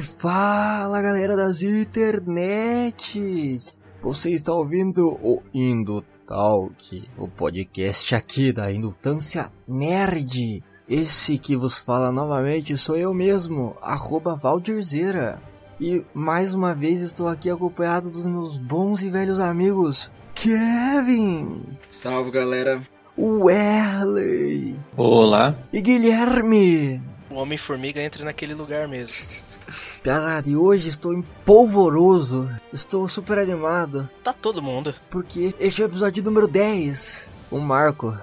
Fala galera das internets! Você está ouvindo o Indo Talk, o podcast aqui da Indutância Nerd. Esse que vos fala novamente sou eu mesmo, arroba Valdirzeira. E mais uma vez estou aqui acompanhado dos meus bons e velhos amigos Kevin, Salve, galera. Werley Olá. e Guilherme. O Homem-Formiga entra naquele lugar mesmo. Pesado, e hoje estou empolvoroso, estou super animado, Tá todo mundo. porque este é o episódio número 10, o Marco.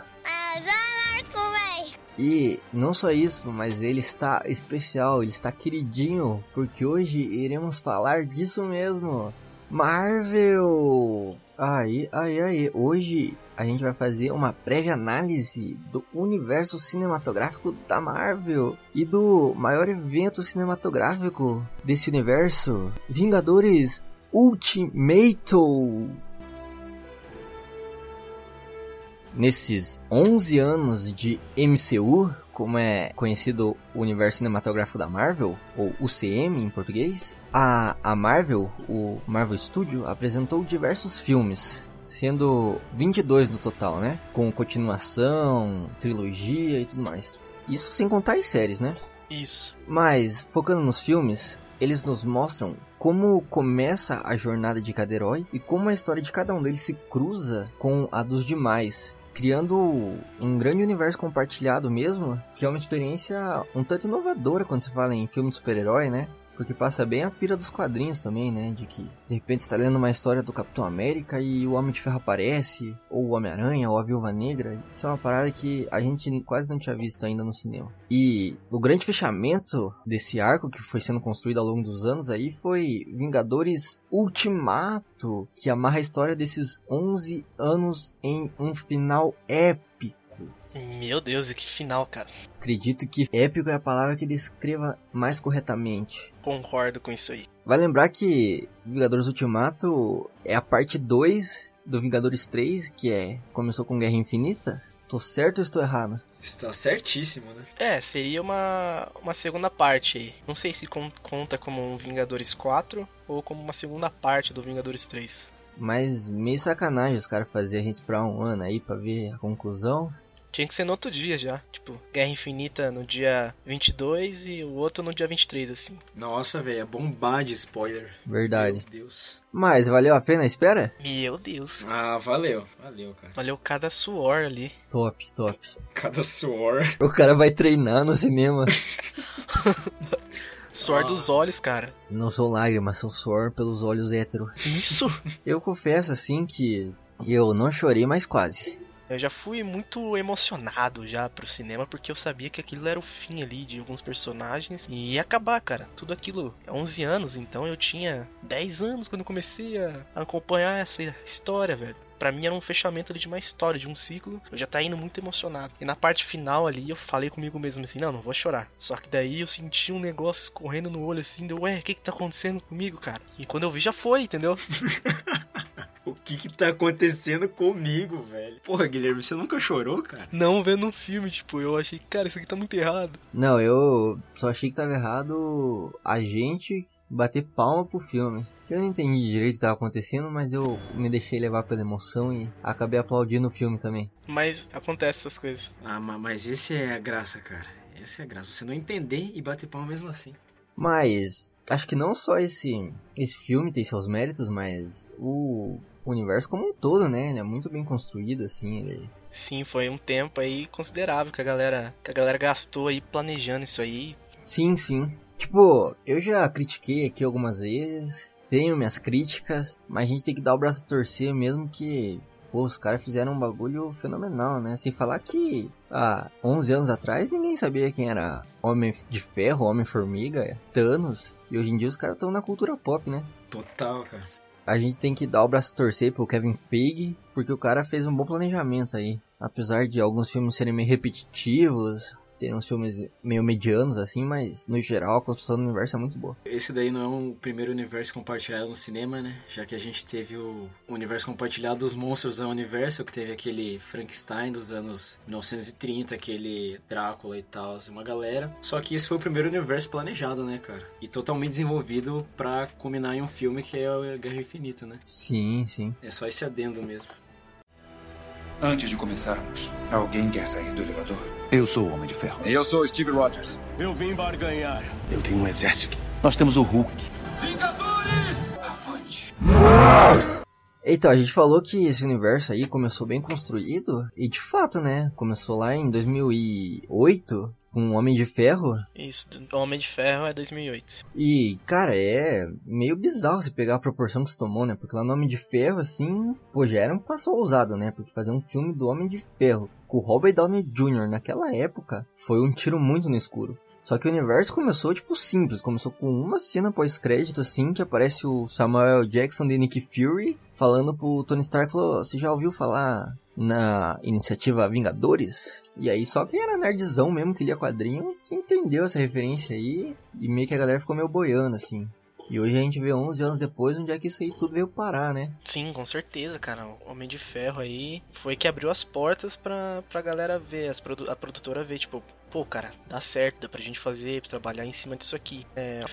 E não só isso, mas ele está especial, ele está queridinho, porque hoje iremos falar disso mesmo. Marvel! Aí, aí, aí, hoje a gente vai fazer uma prévia análise do universo cinematográfico da Marvel e do maior evento cinematográfico desse universo, Vingadores Ultimato. Nesses 11 anos de MCU, como é conhecido o universo cinematográfico da Marvel, ou UCM em português, a, a Marvel, o Marvel Studio, apresentou diversos filmes, sendo 22 no total, né? Com continuação, trilogia e tudo mais. Isso sem contar as séries, né? Isso. Mas, focando nos filmes, eles nos mostram como começa a jornada de cada herói e como a história de cada um deles se cruza com a dos demais. Criando um grande universo compartilhado mesmo, que é uma experiência um tanto inovadora quando se fala em filme de super-herói, né? Porque passa bem a pira dos quadrinhos também, né? De que de repente está lendo uma história do Capitão América e o Homem de Ferro aparece, ou o Homem-Aranha, ou a Viúva Negra. Isso é uma parada que a gente quase não tinha visto ainda no cinema. E o grande fechamento desse arco que foi sendo construído ao longo dos anos aí foi Vingadores Ultimato, que amarra a história desses 11 anos em um final épico. Meu Deus, e que final, cara. Acredito que épico é a palavra que descreva mais corretamente. Concordo com isso aí. Vai lembrar que Vingadores Ultimato é a parte 2 do Vingadores 3, que é começou com Guerra Infinita. Tô certo ou estou errado? Está certíssimo, né? É, seria uma, uma segunda parte aí. Não sei se con- conta como um Vingadores 4 ou como uma segunda parte do Vingadores 3. Mas meio sacanagem os caras fazerem a gente esperar um ano aí pra ver a conclusão. Tinha que ser no outro dia já. Tipo, Guerra Infinita no dia 22 e o outro no dia 23, assim. Nossa, velho, é bombar de spoiler. Verdade. Meu Deus. Mas valeu a pena a espera? Meu Deus. Ah, valeu. Valeu, cara. Valeu cada suor ali. Top, top. Cada suor. O cara vai treinar no cinema. Suor Ah. dos olhos, cara. Não são lágrimas, são suor pelos olhos hétero. Isso! Eu confesso assim que eu não chorei, mas quase. Eu já fui muito emocionado já pro cinema porque eu sabia que aquilo era o fim ali de alguns personagens e ia acabar, cara. Tudo aquilo há 11 anos, então eu tinha 10 anos quando comecei a acompanhar essa história, velho. Pra mim era um fechamento ali de uma história, de um ciclo. Eu já tá indo muito emocionado. E na parte final ali eu falei comigo mesmo assim, não, não vou chorar. Só que daí eu senti um negócio escorrendo no olho assim, deu, ué, o que que tá acontecendo comigo, cara? E quando eu vi já foi, entendeu? O que que tá acontecendo comigo, velho? Porra, Guilherme, você nunca chorou, cara? Não vendo um filme, tipo, eu achei, cara, isso aqui tá muito errado. Não, eu só achei que tava errado a gente bater palma pro filme. Que eu não entendi direito o que tava acontecendo, mas eu me deixei levar pela emoção e acabei aplaudindo o filme também. Mas acontece essas coisas. Ah, ma- mas esse é a graça, cara. Essa é a graça. Você não entender e bater palma mesmo assim. Mas acho que não só esse esse filme tem seus méritos, mas o universo como um todo, né? Ele é muito bem construído assim, ele Sim, foi um tempo aí considerável que a galera, que a galera gastou aí planejando isso aí. Sim, sim. Tipo, eu já critiquei aqui algumas vezes, tenho minhas críticas, mas a gente tem que dar o braço a torcer mesmo que Pô, os caras fizeram um bagulho fenomenal, né? Sem falar que há 11 anos atrás ninguém sabia quem era Homem de Ferro, Homem-Formiga, Thanos. E hoje em dia os caras estão na cultura pop, né? Total, cara. A gente tem que dar o braço a torcer pro Kevin Feige, porque o cara fez um bom planejamento aí. Apesar de alguns filmes serem meio repetitivos, tem uns filmes meio medianos assim, mas no geral a construção do universo é muito boa. Esse daí não é um primeiro universo compartilhado no cinema, né? Já que a gente teve o universo compartilhado dos monstros ao universo, que teve aquele Frankenstein dos anos 1930, aquele Drácula e tal, uma galera. Só que esse foi o primeiro universo planejado, né, cara? E totalmente desenvolvido para culminar em um filme que é a Guerra Infinita, né? Sim, sim. É só esse adendo mesmo. Antes de começarmos, alguém quer sair do elevador? Eu sou o Homem de Ferro. Eu sou o Steve Rogers. Eu vim barganhar. Eu tenho um exército. Nós temos o Hulk. Vingadores! Avante. Então, a gente falou que esse universo aí começou bem construído, e de fato, né? Começou lá em 2008, com Homem de Ferro. Isso, o Homem de Ferro é 2008. E, cara, é meio bizarro se pegar a proporção que se tomou, né? Porque lá no Homem de Ferro, assim, pô, já era um passo ousado, né? Porque fazer um filme do Homem de Ferro com o Robert Downey Jr. naquela época foi um tiro muito no escuro. Só que o universo começou, tipo, simples. Começou com uma cena pós-crédito, assim, que aparece o Samuel Jackson de Nick Fury falando pro Tony Stark, falou, você já ouviu falar na iniciativa Vingadores? E aí só quem era nerdzão mesmo, que lia quadrinho, que entendeu essa referência aí, e meio que a galera ficou meio boiando, assim. E hoje a gente vê 11 anos depois onde é que isso aí tudo veio parar, né? Sim, com certeza, cara. O Homem de Ferro aí foi que abriu as portas pra, pra galera ver, as produ a produtora ver, tipo, pô, cara, dá certo, dá pra gente fazer, trabalhar em cima disso aqui. É,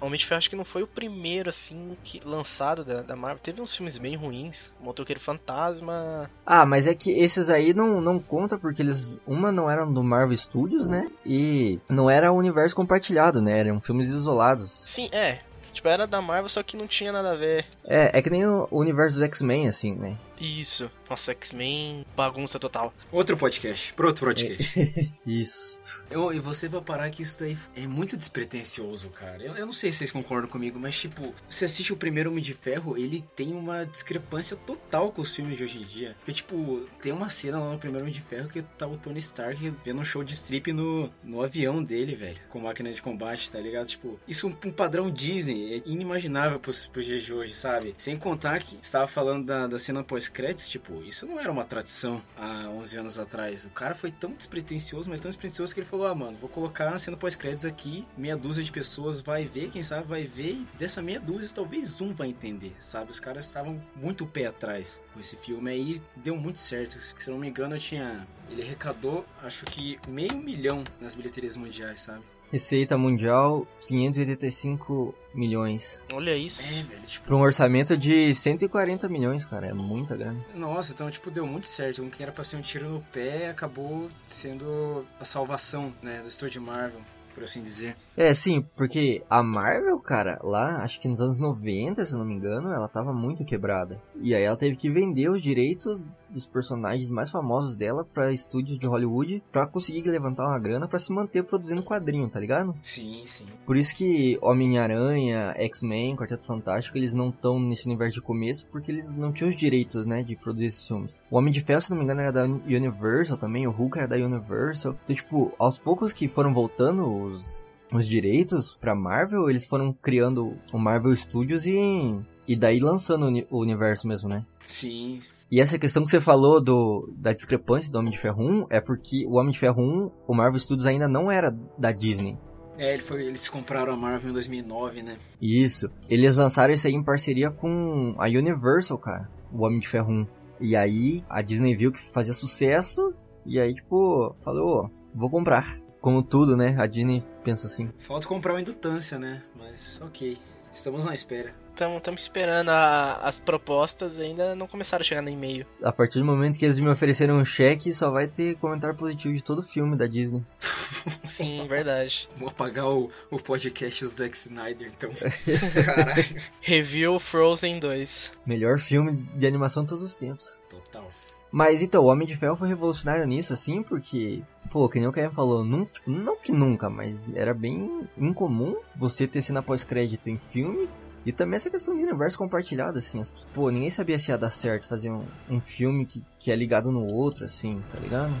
Homem de Ferro acho que não foi o primeiro, assim, que, lançado da, da Marvel. Teve uns filmes bem ruins. Motoqueiro Fantasma. Ah, mas é que esses aí não, não conta porque eles. Uma não eram do Marvel Studios, né? E não era o universo compartilhado, né? Eram filmes isolados. Sim, é. Tipo, era da Marvel, só que não tinha nada a ver. É, é que nem o universo dos X-Men, assim, né? Isso. Nossa, X-Men, bagunça total. Outro podcast, pro outro podcast. Isso. Eu, e você vai parar que isso daí é muito despretensioso, cara. Eu, eu não sei se vocês concordam comigo, mas tipo, você assiste o primeiro Homem de Ferro, ele tem uma discrepância total com os filmes de hoje em dia. Porque, tipo, tem uma cena lá no primeiro Homem de Ferro que tá o Tony Stark vendo um show de strip no, no avião dele, velho. Com máquina de combate, tá ligado? Tipo, isso é um, um padrão Disney, é inimaginável pros, pros dias de hoje, sabe? Sem contar que estava falando da, da cena pós-créditos, tipo, isso não era uma tradição há 11 anos atrás. O cara foi tão despretensioso, mas tão despretensioso que ele falou: Ah, mano, vou colocar cena pós-créditos aqui, meia dúzia de pessoas vai ver, quem sabe vai ver, e dessa meia dúzia talvez um vai entender, sabe? Os caras estavam muito pé atrás com esse filme aí, deu muito certo. Se eu não me engano, eu tinha. Ele arrecadou, acho que meio milhão nas bilheterias mundiais, sabe? Receita mundial 585 milhões. Olha isso. É, velho, tipo. Para um orçamento de 140 milhões, cara, é muita grana. Nossa, então, tipo, deu muito certo. Um que era pra ser um tiro no pé acabou sendo a salvação, né, do estúdio Marvel, por assim dizer. É, sim, porque a Marvel, cara, lá, acho que nos anos 90, se não me engano, ela tava muito quebrada. E aí ela teve que vender os direitos dos personagens mais famosos dela para estúdios de Hollywood para conseguir levantar uma grana para se manter produzindo quadrinho, tá ligado? Sim, sim. Por isso que Homem-Aranha, X-Men, Quarteto Fantástico, eles não estão nesse universo de começo porque eles não tinham os direitos, né, de produzir esses filmes. O Homem de Ferro, se não me engano, era da Universal também, o Hulk era da Universal. Então, tipo, aos poucos que foram voltando os os direitos pra Marvel, eles foram criando o Marvel Studios e e daí lançando o uni- o universo mesmo, né? Sim. E essa questão que você falou do, da discrepância do Homem de Ferro 1 é porque o Homem de Ferro 1, o Marvel Studios ainda não era da Disney. É, ele foi, eles compraram a Marvel em 2009, né? Isso. Eles lançaram isso aí em parceria com a Universal, cara. O Homem de Ferro 1. E aí a Disney viu que fazia sucesso e aí, tipo, falou, "Ô, vou comprar. Como tudo, né? A Disney pensa assim. Falta comprar o Indutância, né? Mas ok. Estamos na espera. Estamos esperando a- as propostas ainda não começaram a chegar no e-mail. A partir do momento que eles me ofereceram um cheque, só vai ter comentário positivo de todo filme da Disney. Sim, verdade. Vou apagar o, o podcast do Zack Snyder, então. Caralho. Review Frozen 2. Melhor filme de animação de todos os tempos. Total. Mas então, o Homem de Ferro foi revolucionário nisso, assim, porque, pô, que nem o Kevin falou, não, não que nunca, mas era bem incomum você ter cena pós-crédito em filme E também essa questão de universo compartilhado, assim. as- Pô, ninguém sabia se ia dar certo fazer um, um filme que, que é ligado no outro, assim, tá ligado?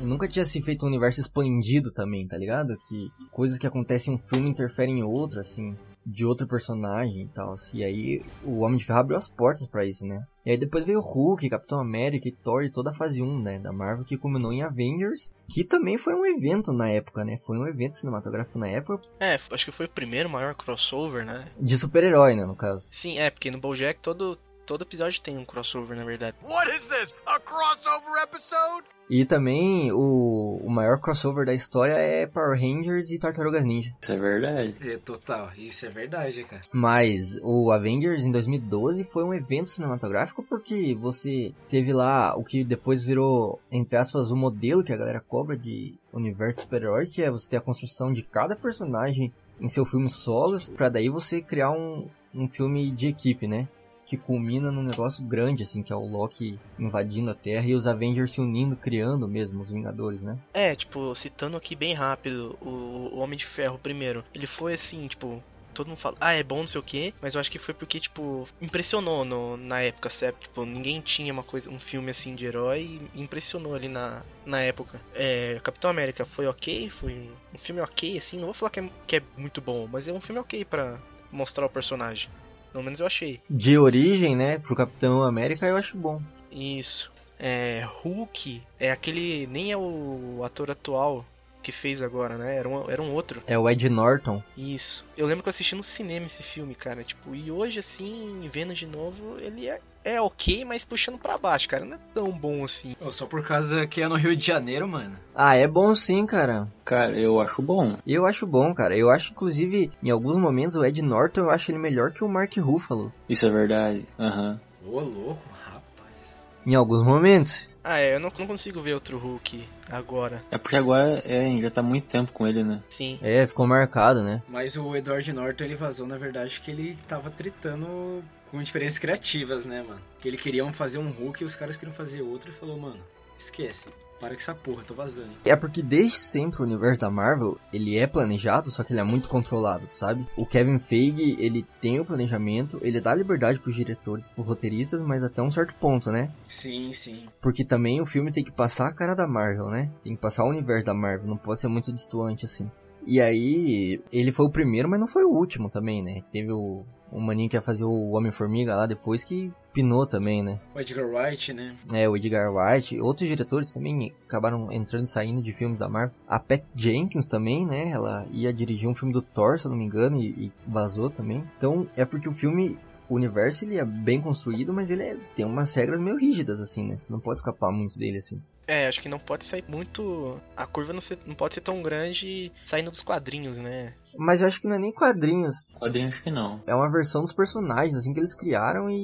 E nunca tinha se feito um universo expandido também, tá ligado? Que coisas que acontecem em um filme interferem em outro, assim, de outro personagem e tal. E aí o Homem de Ferro abriu as portas pra isso, né? E aí depois veio o Hulk, Capitão América e Thor e toda a fase 1, né, da Marvel, que culminou em Avengers, que também foi um evento na época, né? Foi um evento cinematográfico na época É, acho que foi o primeiro maior crossover, né? de super-herói, né, no caso. Sim, é, porque no BoJack todo, todo episódio tem um crossover, na verdade. What is this? A crossover episode? E também o, o maior crossover da história é Power Rangers e Tartarugas Ninja. Isso é verdade. É, total, isso é verdade, cara. Mas o Avengers em 2012 foi um evento cinematográfico porque você teve lá o que depois virou, entre aspas, o modelo que a galera cobra de universo super-herói, que é você ter a construção de cada personagem em seu filme solo, pra daí você criar um, um filme de equipe, né? Que culmina num negócio grande, assim, que é o Loki invadindo a Terra e os Avengers se unindo, criando mesmo os Vingadores, né? É, tipo, citando aqui bem rápido, o, Homem de Ferro primeiro, ele foi assim, tipo, todo mundo fala, ah, é bom, não sei o que, mas eu acho que foi porque, tipo, impressionou no, na época, certo? Tipo, ninguém tinha uma coisa, um filme assim de herói e impressionou ali na, na época. É, Capitão América foi ok, foi um, filme ok, assim, não vou falar que é, que é muito bom, mas é um filme ok pra mostrar o personagem. Pelo menos eu achei. De origem, né, pro Capitão América eu acho bom. Isso. É, Hulk é aquele. Nem é o ator atual que fez agora, né? Era um, era um outro. É o Ed Norton. Isso. Eu lembro que eu assisti no cinema esse filme, cara. Tipo, e hoje, assim, vendo de novo, ele é, é ok, mas puxando pra baixo, cara. Não é tão bom assim. Só por causa que é no Rio de Janeiro, mano. Ah, é bom sim, cara. Cara, eu acho bom. Eu acho bom, cara. Eu acho, inclusive, em alguns momentos, o Ed Norton, eu acho ele melhor que o Mark Ruffalo. Isso é verdade. Aham. Ô, louco, rapaz. Em alguns momentos. Ah, é, eu não, não consigo ver outro Hulk agora. É porque agora é, já tá muito tempo com ele, né? Sim. É, ficou marcado, né? Mas o Edward Norton, ele vazou, na verdade, que ele tava tretando com diferenças criativas, né, mano? Que ele queriam fazer um Hulk e os caras queriam fazer outro e falou, mano, esquece. Para com essa porra, tô vazando. É porque desde sempre o universo da Marvel, ele é planejado, só que ele é muito controlado, sabe? O Kevin Feige, ele tem o planejamento, ele dá liberdade pros diretores, pros roteiristas, mas até um certo ponto, né? Sim, sim. Porque também o filme tem que passar a cara da Marvel, né? Tem que passar o universo da Marvel, não pode ser muito distoante assim. E aí, ele foi o primeiro, mas não foi o último também, né? Teve o, o maninho que ia fazer o Homem-Formiga lá depois que pinou também, né? O Edgar Wright, né? É, o Edgar Wright, outros diretores também acabaram entrando e saindo de filmes da Marvel. A Pat Jenkins também, né? Ela ia dirigir um filme do Thor, se eu não me engano, e, e vazou também. Então, é porque o filme, o universo, ele é bem construído, mas ele é- tem umas regras meio rígidas, assim, né? Você não pode escapar muito dele, assim. É, acho que não pode sair muito. A curva não, ser- não pode ser tão grande saindo dos quadrinhos, né? Mas eu acho que não é nem quadrinhos. Quadrinho acho que não. É uma versão dos personagens, assim, que eles criaram e,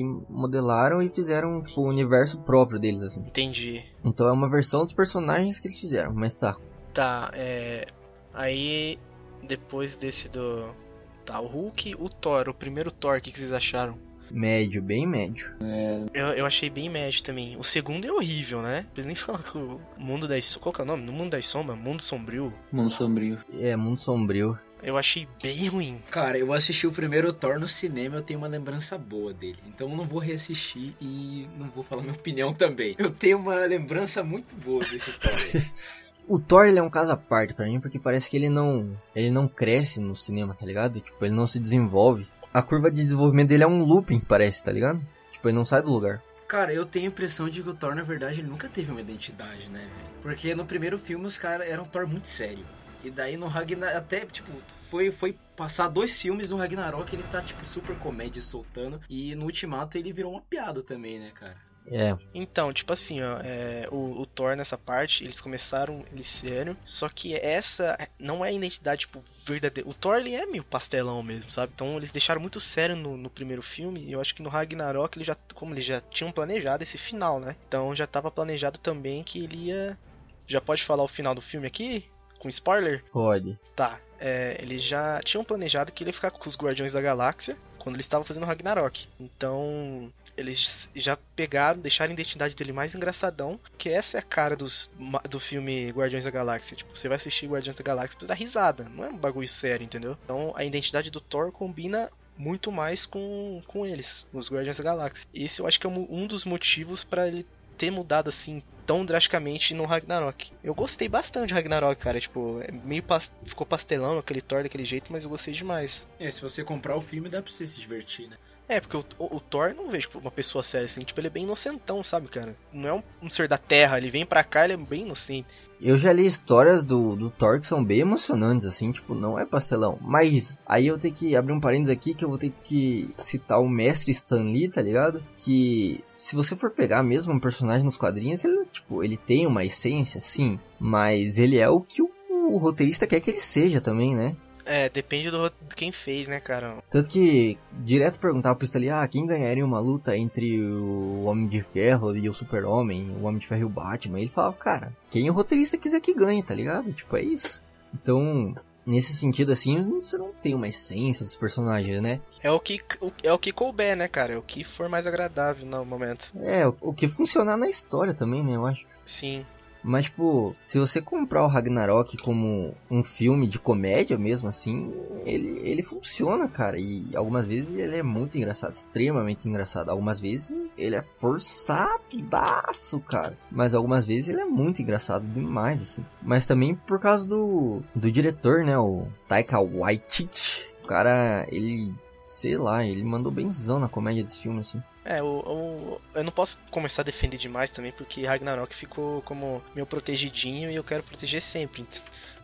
e modelaram e fizeram, tipo, o universo próprio deles, assim. Entendi. Então é uma versão dos personagens que eles fizeram, mas tá. Tá, é. Aí, depois desse do. Tá, o Hulk, o Thor, o primeiro Thor, o que, que vocês acharam? Médio, bem médio. Eu, eu achei bem médio também. O segundo é horrível, né? Não nem falar que o Mundo das Sombras. Qual que é o nome? No Mundo das Sombras? Mundo Sombrio. Mundo Sombrio. É, muito sombrio. Eu achei bem ruim. Cara, eu assisti o primeiro Thor no cinema, eu tenho uma lembrança boa dele. Então eu não vou reassistir e não vou falar minha opinião também. Eu tenho uma lembrança muito boa desse Thor. O Thor ele é um caso à parte pra mim, porque parece que ele não, ele não cresce no cinema, tá ligado? Tipo, ele não se desenvolve. A curva de desenvolvimento dele é um looping, parece, tá ligado? Tipo, ele não sai do lugar. Cara, eu tenho a impressão de que o Thor, na verdade, ele nunca teve uma identidade, né, velho? Porque no primeiro filme os caras eram um Thor muito sério. E daí no Ragnarok, até, tipo, foi, foi passar dois filmes no Ragnarok, ele tá, tipo, super comédia soltando. E no Ultimato ele virou uma piada também, né, cara? É, Então, tipo assim, ó, é, o, o Thor nessa parte, eles começaram ele sério, só que essa não é a identidade, tipo, verdadeira. O Thor, ele é meio pastelão mesmo, sabe? Então eles deixaram muito sério no, no primeiro filme, e eu acho que no Ragnarok, ele já, como eles já tinham planejado esse final, né? Então já tava planejado também que ele ia... Já pode falar o final do filme aqui? Com spoiler? pode. Tá, é, eles já tinham planejado que ele ia ficar com os Guardiões da Galáxia quando eles estavam fazendo Ragnarok. Então, eles já pegaram, deixaram a identidade dele mais engraçadão, que essa é a cara dos, do filme Guardiões da Galáxia. Tipo, você vai assistir Guardiões da Galáxia pra dar risada, não é um bagulho sério, entendeu? Então, a identidade do Thor combina muito mais com, com eles, os Guardiões da Galáxia. Esse eu acho que é um, dos motivos para ele ter mudado assim tão drasticamente no Ragnarok. Eu gostei bastante de Ragnarok, cara. Tipo, é meio ficou pastelão aquele Thor daquele jeito, mas eu gostei demais. É, se você comprar o filme dá pra você se divertir, né? É, porque o, o, o Thor não vejo uma pessoa séria assim, tipo, ele é bem inocentão, sabe, cara? Não é um, um ser da terra, ele vem pra cá, ele é bem inocente. Eu já li histórias do, do Thor que são bem emocionantes, assim, tipo, não é pastelão. Mas aí eu tenho que abrir um parênteses aqui que eu vou ter que citar o mestre Stan Lee, tá ligado? Que se você for pegar mesmo um personagem nos quadrinhos, ele, tipo, ele tem uma essência, sim, mas ele é o que o, o roteirista quer que ele seja também, né? É, depende do, de quem fez, né, cara? Tanto que, direto perguntava pro Stanley, ah, quem ganharia uma luta entre o Homem de Ferro e o Super-Homem, o Homem de Ferro e o Batman? Ele falava, cara, quem o roteirista quiser que ganhe, tá ligado? Tipo, é isso. Então, nesse sentido, assim, você não tem uma essência dos personagens, né? É o que, o, é o que couber, né, cara? É o que for mais agradável no momento. É, o, o que funcionar na história também, né, eu acho. Sim. Mas, tipo, se você comprar o Ragnarok como um filme de comédia mesmo, assim, ele, ele funciona, cara. E algumas vezes ele é muito engraçado, extremamente engraçado. Algumas vezes ele é forçadaço, cara. Mas algumas vezes ele é muito engraçado demais, assim. Mas também por causa do, do diretor, né, o Taika Waititi. O cara, ele sei lá, ele mandou benzão na comédia desse filme, assim. É, o, o, eu não posso começar a defender demais também, porque Ragnarok ficou como meu protegidinho e eu quero proteger sempre.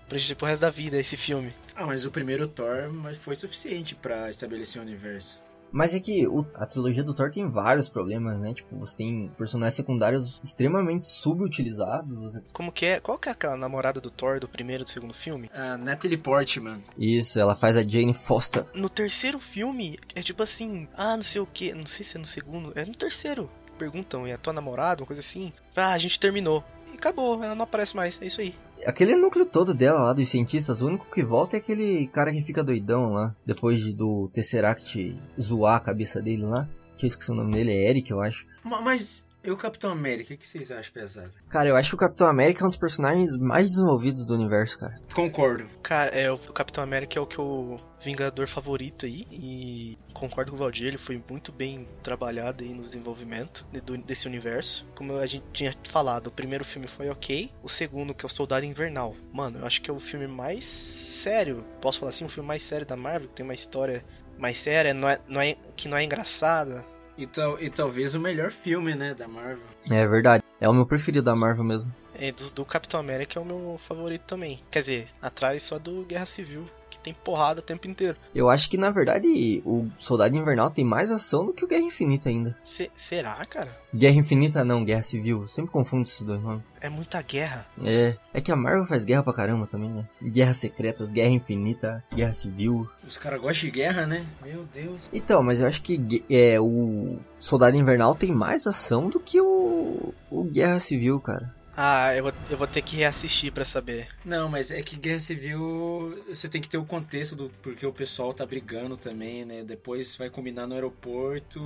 Proteger pro resto da vida esse filme. Ah, mas o primeiro Thor mas foi suficiente para estabelecer o universo. Mas é que o, a trilogia do Thor tem vários problemas, né? Tipo, você tem personagens secundários extremamente subutilizados. Você... Como que é? Qual que é aquela namorada do Thor do primeiro e do segundo filme? A Natalie Portman. Isso, ela faz a Jane Foster. No terceiro filme, é tipo assim, ah, não sei o que, não sei se é no segundo, é no terceiro. Perguntam, é a tua namorada, uma coisa assim. Ah, a gente terminou. E acabou, ela não aparece mais, é isso aí. Aquele núcleo todo dela lá dos cientistas, o único que volta é aquele cara que fica doidão lá. Depois de, do Tesseract zoar a cabeça dele lá. Que eu esqueci o nome dele, é Eric, eu acho. Mas e o Capitão América, o que vocês acham pesado? Cara, eu acho que o Capitão América é um dos personagens mais desenvolvidos do universo, cara. Concordo. Cara, é, o Capitão América é o que o Vingador favorito aí. E concordo com o Valdir, ele foi muito bem trabalhado aí no desenvolvimento desse universo. Como a gente tinha falado, o primeiro filme foi ok. O segundo, que é o Soldado Invernal. Mano, eu acho que é o filme mais sério. Posso falar assim? O filme mais sério da Marvel, que tem uma história mais séria, não é, não é, que não é engraçada e, tal, e talvez o melhor filme, né, da Marvel. É verdade. É o meu preferido da Marvel mesmo. É, do, do Capitão América é o meu favorito também. Quer dizer, atrás só do Guerra Civil tem porrada o tempo inteiro. Eu acho que na verdade o Soldado Invernal tem mais ação do que o Guerra Infinita ainda. Se, será, cara? Guerra Infinita não, Guerra Civil. Eu sempre confundo esses dois nomes. É muita guerra. É. É que a Marvel faz guerra pra caramba também, né? Guerras secretas, Guerra Infinita, Guerra Civil. Os caras gostam de guerra, né? Meu Deus. Então, mas eu acho que é, o Soldado Invernal tem mais ação do que o, o Guerra Civil, cara. Ah, eu vou, eu vou ter que reassistir para saber. Não, mas é que Guerra Civil você tem que ter o contexto do porque o pessoal tá brigando também, né? Depois vai combinar no aeroporto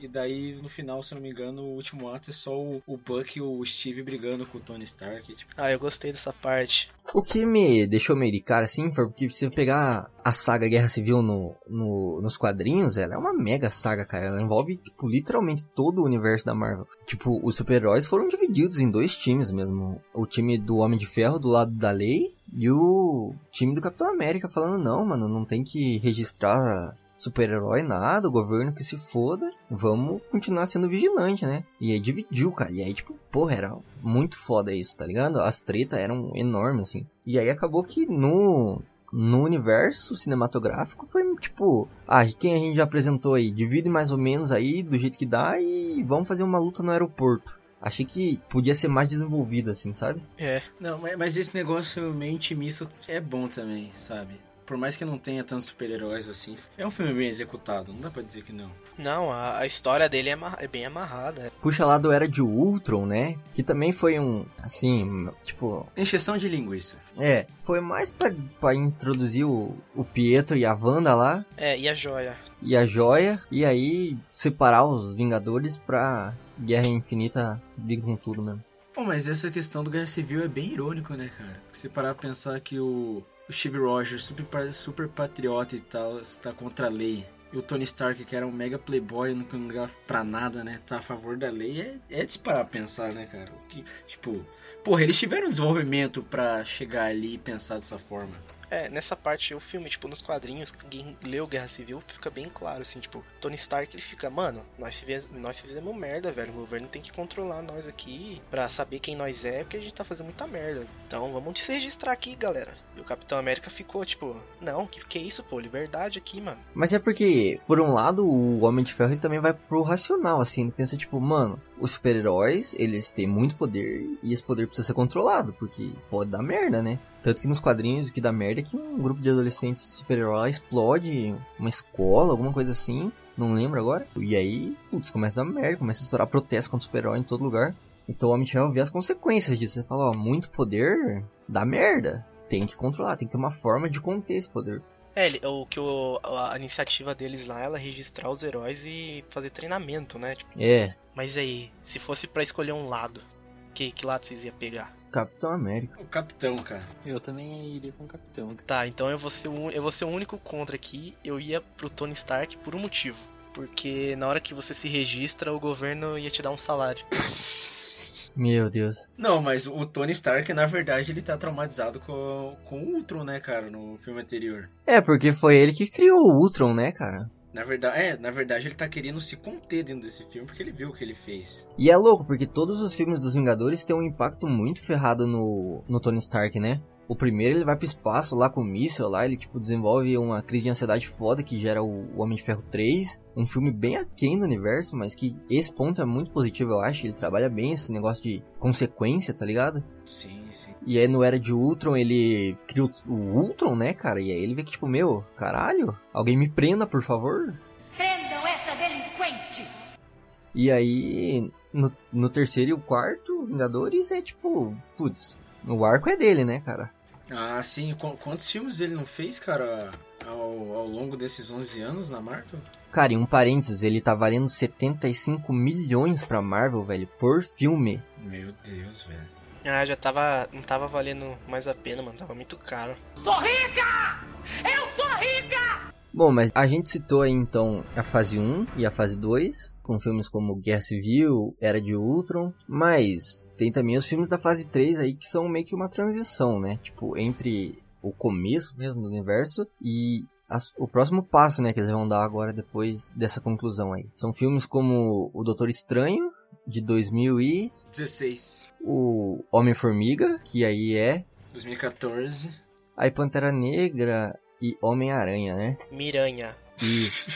e daí no final, se não me engano, o último ato é só o, o Buck e o Steve brigando com o Tony Stark. Tipo. Ah, eu gostei dessa parte. O que me deixou meio de cara assim foi porque se você pegar a saga Guerra Civil no, no, nos quadrinhos, ela é uma mega saga, cara. Ela envolve, tipo, literalmente todo o universo da Marvel. Tipo, os super-heróis foram divididos em dois times mesmo. O time do Homem de Ferro do lado da lei e o time do Capitão América falando, não, mano, não tem que registrar super-herói nada, o governo que se foda, vamos continuar sendo vigilante, né? E aí dividiu, cara. E aí, tipo, porra, era muito foda isso, tá ligado? As tretas eram enormes, assim. E aí acabou que no no universo cinematográfico foi tipo, ah, quem a gente já apresentou aí, divide mais ou menos aí do jeito que dá e vamos fazer uma luta no aeroporto. Achei que podia ser mais desenvolvido assim, sabe? É. Não, mas esse negócio meio intimista é bom também, sabe? por mais que não tenha tantos super-heróis assim, é um filme bem executado, não dá pra dizer que não. Não, a, a história dele é, é, bem amarrada. Puxa lá do Era de Ultron, né? Que também foi um, assim, tipo... Encheção de linguiça. É, foi mais pra, pra introduzir o, o Pietro e a Wanda lá. É, e a Joia. E a Joia, e aí separar os Vingadores pra Guerra Infinita vir com tudo mesmo. Pô, mas essa questão do Guerra Civil é bem irônico, né, cara? Se parar pra pensar que o, o Steve Rogers, super, super patriota e tal, está contra a lei. E o Tony Stark, que era um mega playboy, não ligava pra nada, né? Tá a favor da lei, é, é de se parar a pensar, né, cara? Que, tipo, porra, eles tiveram desenvolvimento pra chegar ali e pensar dessa forma. É, nessa parte, o filme, tipo, nos quadrinhos, quem leu Guerra Civil fica bem claro, assim, tipo, Tony Stark ele fica, mano, nós, fizemos, nós fizemos merda, velho. O governo tem que controlar nós aqui pra saber quem nós é, porque a gente tá fazendo muita merda. Então vamos se registrar aqui, galera. E o Capitão América ficou, tipo, não, que, que isso, pô, liberdade aqui, mano. Mas é porque, por um lado, o Homem de Ferro ele também vai pro racional, assim, ele pensa, tipo, mano, os super-heróis, eles têm muito poder e esse poder precisa ser controlado, porque pode dar merda, né? Tanto que nos quadrinhos o que dá merda é que um grupo de adolescentes super-heróis explode uma escola, alguma coisa assim, não lembro agora. E aí, putz, começa a dar merda, começa a estourar protesto contra super-herói em todo lugar. Então o Homem de Ferro vê as consequências disso. Você fala, ó, muito poder dá merda. Tem que controlar, tem que ter uma forma de conter esse poder. É, o que o, a, iniciativa deles lá ela é registrar os heróis e fazer treinamento, né? Tipo, É, mas aí, se fosse pra escolher um lado, que, que lado vocês iam pegar? Capitão América. O Capitão, cara. Eu também iria com o Capitão. Tá, então eu vou ser o, eu vou ser o único contra aqui. Eu ia pro Tony Stark por um motivo. Porque na hora que você se registra, o governo ia te dar um salário. Meu Deus. Não, mas o Tony Stark, na verdade, ele tá traumatizado com, com o Ultron, né, cara, no filme anterior. É, porque foi ele que criou o Ultron, né, cara? Na verdade, é, na verdade ele tá querendo se conter dentro desse filme porque ele viu o que ele fez. E é louco, porque todos os filmes dos Vingadores têm um impacto muito ferrado no, no Tony Stark, né? O primeiro ele vai pro espaço lá com o míssil lá, ele tipo desenvolve uma crise de ansiedade foda que gera o, o Homem de Ferro 3. Um filme bem aquém do universo, mas que esse ponto é muito positivo, eu acho. Ele trabalha bem esse negócio de consequência, tá ligado? Sim, sim. E aí no Era de Ultron ele cria o, o Ultron, né, cara? E aí ele vê que tipo, meu, caralho, alguém me prenda, por favor. Prendam essa delinquente! E aí, no, no terceiro e o quarto, Vingadores é tipo, putz, o arco é dele, né, cara? Ah, sim. Qu- quantos filmes ele não fez, cara, ao, ao longo desses 11 anos na Marvel? Cara, e um parênteses, ele tá valendo 75 milhões pra Marvel, velho, por filme. Meu Deus, velho. Ah, já tava. Não tava valendo mais a pena, mano. Tava muito caro. Sou rica! Eu sou rica! Bom, mas a gente citou aí então a fase 1 e a fase 2, com filmes como Guerra Civil, Era de Ultron, mas tem também os filmes da fase 3 aí que são meio que uma transição, né? Tipo, entre o começo mesmo do universo e as- o próximo passo, né, que eles vão dar agora depois dessa conclusão aí. São filmes como O Doutor Estranho, de 2000 e 16. o Homem-Formiga, que aí é, 2014. aí Pantera Negra e Homem-Aranha, né? Miranha. Isso.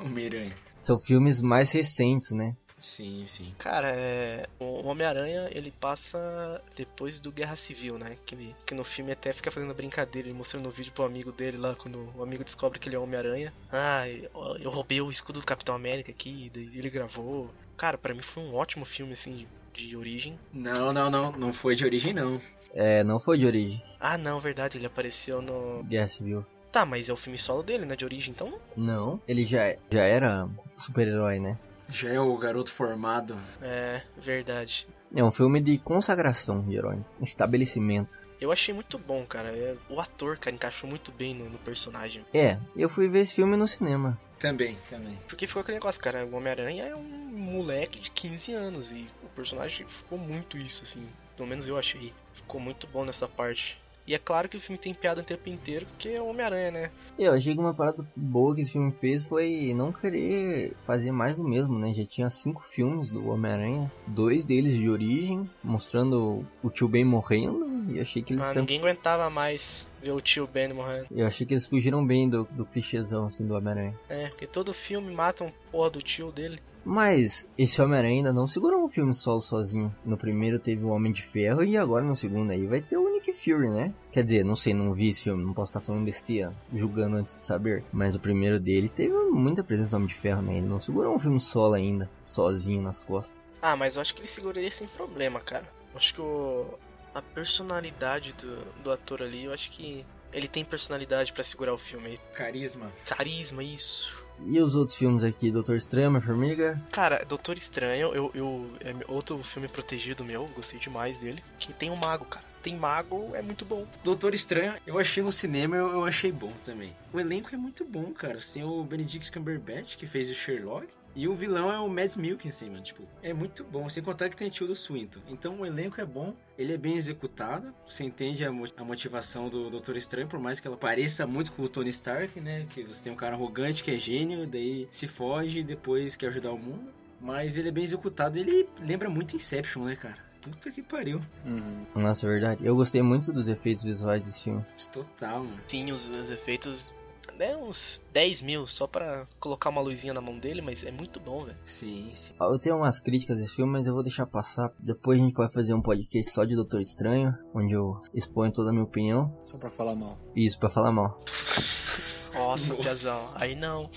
Homem-Aranha. São filmes mais recentes, né? Sim, sim. Cara, é. O Homem-Aranha, ele passa depois do Guerra Civil, né? Que, ele- que no filme até fica fazendo brincadeira, ele mostrando o vídeo pro amigo dele lá, quando o amigo descobre que ele é Homem-Aranha. Ah, eu eu roubei o escudo do Capitão América aqui, ele gravou. Cara, pra mim foi um ótimo filme, assim, de, de origem. Não, não, não. Não foi de origem, não. É, não foi de origem, Ah, não, verdade, ele apareceu no. Guerra Civil. Tá, mas é o filme solo dele, né? De origem, então. Não, ele já, já era super-herói, né? Já é o garoto formado. É, verdade. É um filme de consagração de herói, estabelecimento. Eu achei muito bom, cara. É, o ator, cara, encaixou muito bem no, no personagem. É, eu fui ver esse filme no cinema. Também, também. Porque ficou aquele negócio, cara. O Homem-Aranha é um moleque de 15 anos e o personagem ficou muito isso, assim. Pelo menos eu achei. Ficou muito bom nessa parte. E é claro que o filme tem piada o tempo inteiro, porque é o Homem-Aranha, né? Eu achei que uma parada boa que esse filme fez foi não querer fazer mais do mesmo, né? Já tinha cinco filmes do Homem-Aranha, dois deles de origem, mostrando o tio Ben morrendo, e achei que eles Ah, ninguém aguentava mais ver o tio Ben morrendo. eu achei que eles fugiram bem do, do clichêzão assim do Homem-Aranha. É, porque todo filme mata um porra do tio dele. Mas esse Homem-Aranha ainda não segurou um filme solo sozinho. No primeiro teve o Homem de Ferro e agora no segundo aí vai ter o Nick Fury, né? Quer dizer, não sei, não vi esse filme, não posso estar falando besteira, julgando antes de saber. Mas o primeiro dele teve muita presença do Homem de Ferro, né? Ele não segurou um filme solo ainda, sozinho nas costas. Ah, mas eu acho que ele seguraria sem problema, cara. Eu acho que o... a personalidade do, do ator ali, eu acho que ele tem personalidade pra segurar o filme. Carisma. Carisma, isso. E os outros filmes aqui, Doutor Estranho, Homem-Formiga? Cara, Doutor Estranho, eu, eu, é outro filme protegido meu, gostei demais dele. Que tem um mago, cara. tem mago, é muito bom. Doutor Estranho, eu achei no cinema, eu, eu achei bom também. O elenco é muito bom, cara. Tem o Benedict Cumberbatch, que fez o Sherlock. E o vilão é o Mads Mikkelsen, mano. Tipo, é muito bom. Sem contar que tem tio do Swinton. Então o elenco é bom, ele é bem executado. Você entende a, mo a motivação do Doutor Estranho, por mais que ela pareça muito com o Tony Stark, né? Que você tem um cara arrogante que é gênio, daí se foge e depois quer ajudar o mundo. Mas ele é bem executado. Ele lembra muito Inception, né, cara? Puta que pariu. Uhum. Nossa, é verdade. Eu gostei muito dos efeitos visuais desse filme. Total, mano. Sim, os, os efeitos. É uns 10 mil só pra colocar uma luzinha na mão dele, mas é muito bom, velho. Sim, sim. Eu tenho umas críticas desse filme, mas eu vou deixar passar. Depois a gente vai fazer um podcast só de Doutor Estranho, onde eu exponho toda a minha opinião. Só pra falar mal. Isso, pra falar mal. Nossa. Piazão. Aí não.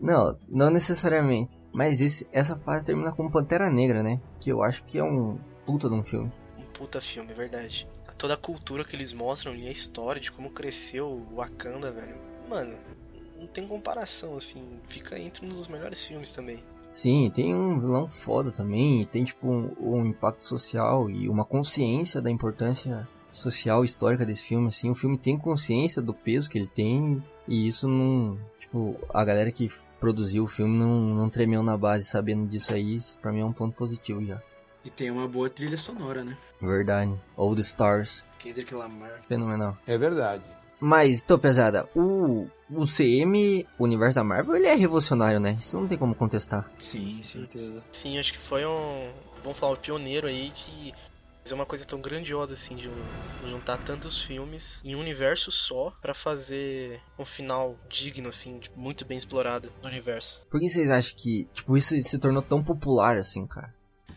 Não, não necessariamente. Mas esse, essa fase termina com Pantera Negra, né? Que eu acho que é um puta de um filme. Um puta filme, é verdade. Toda a cultura que eles mostram e a história de como cresceu o Wakanda, velho. Mano, não tem comparação, assim. Fica entre um dos melhores filmes também. Sim, tem um vilão foda também, e tem tipo um, um impacto social e uma consciência da importância social e histórica desse filme, assim, o filme tem consciência do peso que ele tem e isso não, tipo, a galera que produziu o filme não, não tremeu na base sabendo disso aí, isso pra mim é um ponto positivo já. E tem uma boa trilha sonora, né? Verdade. All the Stars, Kendrick Lamar. fenomenal. É verdade. Mas, tô pesada, o, o CM, o universo da Marvel, ele é revolucionário, né? Isso não tem como contestar. Sim, certeza. Sim, acho que foi um. Vamos falar, um pioneiro aí de fazer uma coisa tão grandiosa assim, de juntar tantos filmes em um universo só pra fazer um final digno, assim, tipo, muito bem explorado do universo. Por que vocês acham que, tipo, isso se tornou tão popular assim, cara?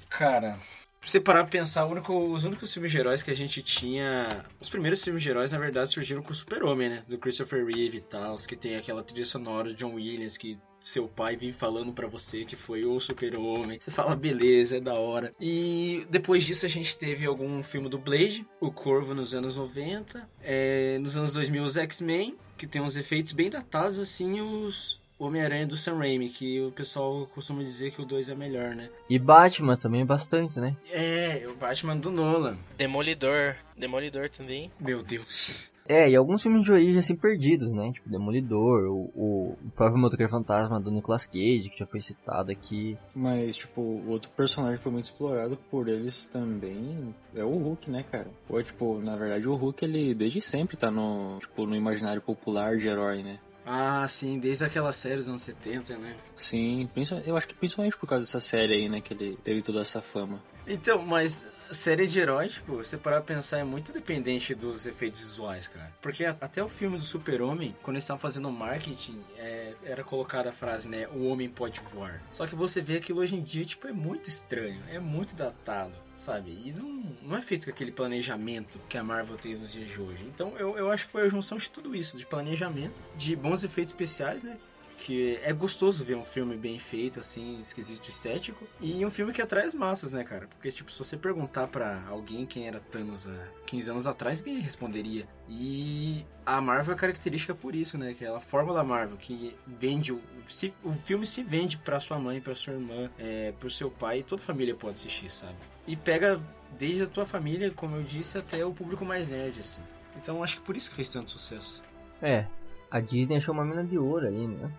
Cara, você parar pra pensar, único- os únicos filmes de heróis que a gente tinha. Os primeiros filmes de heróis, na verdade, surgiram com o Super-Homem, né? Do Christopher Reeve e tal, que tem aquela trilha sonora do John Williams que seu pai vem falando pra você que foi o Super-Homem. Você fala, beleza, é da hora. E depois disso a gente teve algum filme do Blade, o Corvo nos anos 90. É, nos anos 2000, os X-Men, que tem uns efeitos bem datados, assim, os. Homem-Aranha do Sam Raimi, que o pessoal costuma dizer que o 2 é melhor, né? E Batman também bastante, né? É, o Batman do Nolan. Demolidor. Demolidor também. Meu Deus. É, e alguns filmes de origem assim perdidos, né? Tipo Demolidor, o, o, o próprio Motoqueiro Fantasma do Nicolas Cage, que já foi citado aqui. Mas, tipo, o outro personagem que foi muito explorado por eles também é o Hulk, né, cara? Ou, tipo, na verdade o Hulk, ele desde sempre tá no, tipo, no imaginário popular de herói, né? Ah, sim, desde aquela série dos anos 70, né? Sim, eu acho que principalmente por causa dessa série aí, né, que ele teve toda essa fama. Então, mas série de heróis, tipo, você parar pra pensar, é muito dependente dos efeitos visuais, cara. Porque até o filme do Super-Homem, quando eles estavam fazendo marketing, é, era colocada a frase, né? O homem pode voar. Só que você vê aquilo hoje em dia, tipo, é muito estranho, é muito datado, sabe? E não, não é feito com aquele planejamento que a Marvel tem nos dias de hoje. Então eu, eu acho que foi a junção de tudo isso, de planejamento, de bons efeitos especiais, né? Que é gostoso ver um filme bem feito, assim, esquisito estético, e um filme que atrai as massas, né, cara? Porque, tipo, se você perguntar pra alguém quem era Thanos há 15 anos atrás, ninguém responderia. E a Marvel é característica por isso, né? Que é fórmula Marvel, que vende, o, se, o filme se vende pra sua mãe, pra sua irmã, é, pro seu pai, e toda família pode assistir, sabe? E pega desde a tua família, como eu disse, até o público mais nerd, assim. Então, acho que por isso que fez tanto sucesso. É, a Disney achou uma mina de ouro aí, né?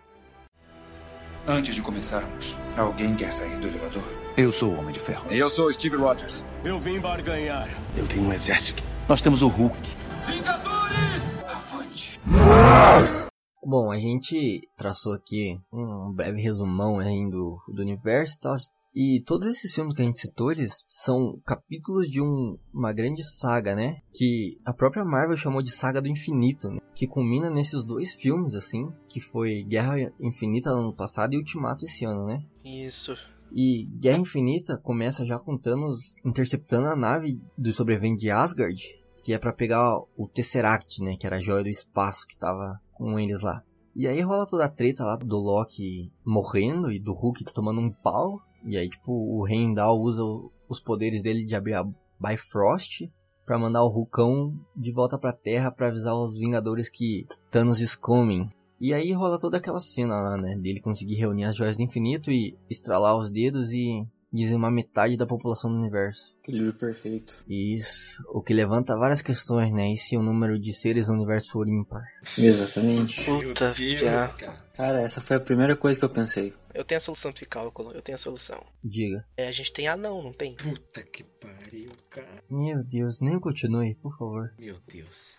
Antes de começarmos, alguém quer sair do elevador? Eu sou o Homem de Ferro. Eu sou o Steve Rogers. Eu vim barganhar. Eu tenho um exército. Nós temos o Hulk. Vingadores! Avante! Bom, a gente traçou aqui um breve resumão aí do, do universo e tal. E todos esses filmes que a gente citou, eles são capítulos de um, uma grande saga, né? Que a própria Marvel chamou de Saga do Infinito, né? Que culmina nesses dois filmes, assim, que foi Guerra Infinita no ano passado e Ultimato esse ano, né? Isso. E Guerra Infinita começa já com Thanos interceptando a nave do sobrevivente de Asgard, que é pra pegar o Tesseract, né? Que era a joia do espaço que tava com eles lá. E aí rola toda a treta lá do Loki morrendo e do Hulk tomando um pau. E aí, tipo, o Heimdall usa os poderes dele de abrir a Bifrost pra mandar o Hulkão de volta pra Terra pra avisar os Vingadores que Thanos is coming. E aí rola toda aquela cena lá, né? Dele conseguir reunir as joias do infinito e estralar os dedos e dizimar metade da população do universo. Equilíbrio perfeito. Isso, o que levanta várias questões, né? E se o número de seres no universo for ímpar? Exatamente. Puta, cara. Cara, essa foi a primeira coisa que eu pensei. Eu tenho a solução pra esse cálculo, eu tenho a solução. Diga. É, a gente tem anão, não tem? Puta que pariu, cara. Meu Deus, nem continue, por favor. Meu Deus.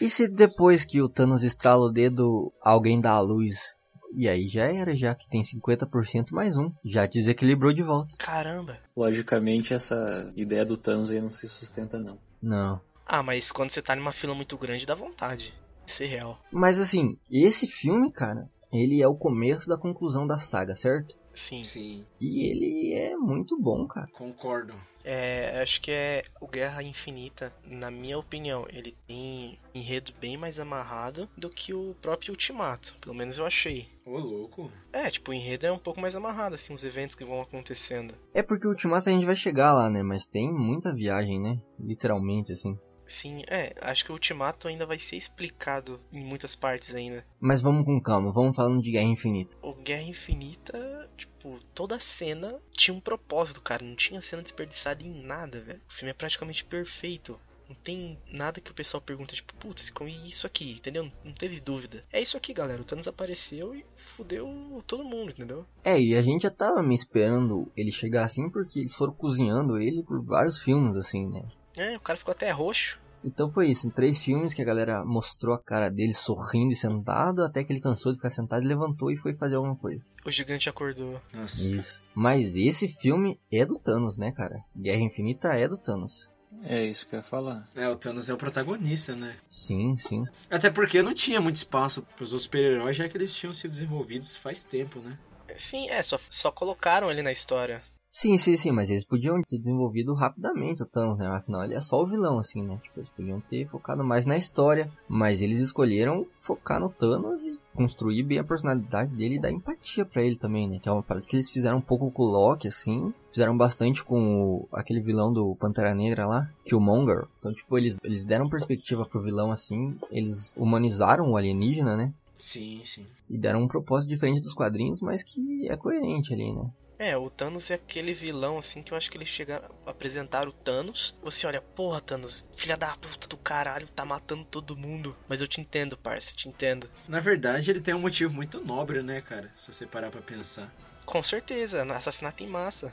E se depois que o Thanos estrala o dedo, alguém dá a luz? E aí já era, já que tem 50% mais um. Já desequilibrou de volta. Caramba. Logicamente, essa ideia do Thanos aí não se sustenta, não. Não. Ah, mas quando você tá numa fila muito grande, dá vontade. Isso é real. Mas assim, esse filme, cara, ele é o começo da conclusão da saga, certo? Sim. Sim, E ele é muito bom, cara. concordo. É, acho que é o Guerra Infinita, na minha opinião, ele tem enredo bem mais amarrado do que o próprio Ultimato. Pelo menos eu achei. Ô, louco. É, tipo, o enredo é um pouco mais amarrado, assim, os eventos que vão acontecendo. É porque o Ultimato a gente vai chegar lá, né? Mas tem muita viagem, né? Literalmente, assim. Sim, é, acho que o Ultimato ainda vai ser explicado em muitas partes ainda. Mas vamos com calma, vamos falando de Guerra Infinita. O Guerra Infinita, tipo, toda cena tinha um propósito, cara. Não tinha cena desperdiçada em nada, velho. O filme é praticamente perfeito. Não tem nada que o pessoal pergunta, tipo, putz, como isso aqui, entendeu? Não teve dúvida. É isso aqui, galera. O Thanos apareceu e fudeu todo mundo, entendeu? É, e a gente já tava me esperando ele chegar assim porque eles foram cozinhando ele por vários filmes, assim, né? É, o cara ficou até roxo. Então foi isso, em três filmes que a galera mostrou a cara dele sorrindo e sentado, até que ele cansou de ficar sentado e levantou e foi fazer alguma coisa. O gigante acordou. Nossa. Isso. Mas esse filme é do Thanos, né, cara? Guerra Infinita é do Thanos. É isso que eu ia falar. É, o Thanos é o protagonista, né? Sim, sim. Até porque não tinha muito espaço pros outros super-heróis, já que eles tinham sido desenvolvidos faz tempo, né? Sim, é, só, só colocaram ele na história. Sim, sim, sim, mas eles podiam ter desenvolvido rapidamente o Thanos, né? Afinal, ele é só o vilão, assim, né? Tipo, eles podiam ter focado mais na história, mas eles escolheram focar no Thanos e construir bem a personalidade dele e dar empatia pra ele também, né? Que é uma parada que eles fizeram um pouco com o Loki, assim, fizeram bastante com o, aquele vilão do Pantera Negra lá, Killmonger. Então, tipo, eles, eles deram perspectiva pro vilão, assim, eles humanizaram o alienígena, né? Sim, sim. E deram um propósito diferente dos quadrinhos, mas que é coerente ali, né? É, o Thanos é aquele vilão, assim, que eu acho que eles chegaram a apresentar o Thanos. Você olha, porra, Thanos, filha da puta do caralho, tá matando todo mundo. Mas eu te entendo, parça, te entendo. Na verdade, ele tem um motivo muito nobre, né, cara? Se você parar pra pensar. Com certeza, assassinato em massa.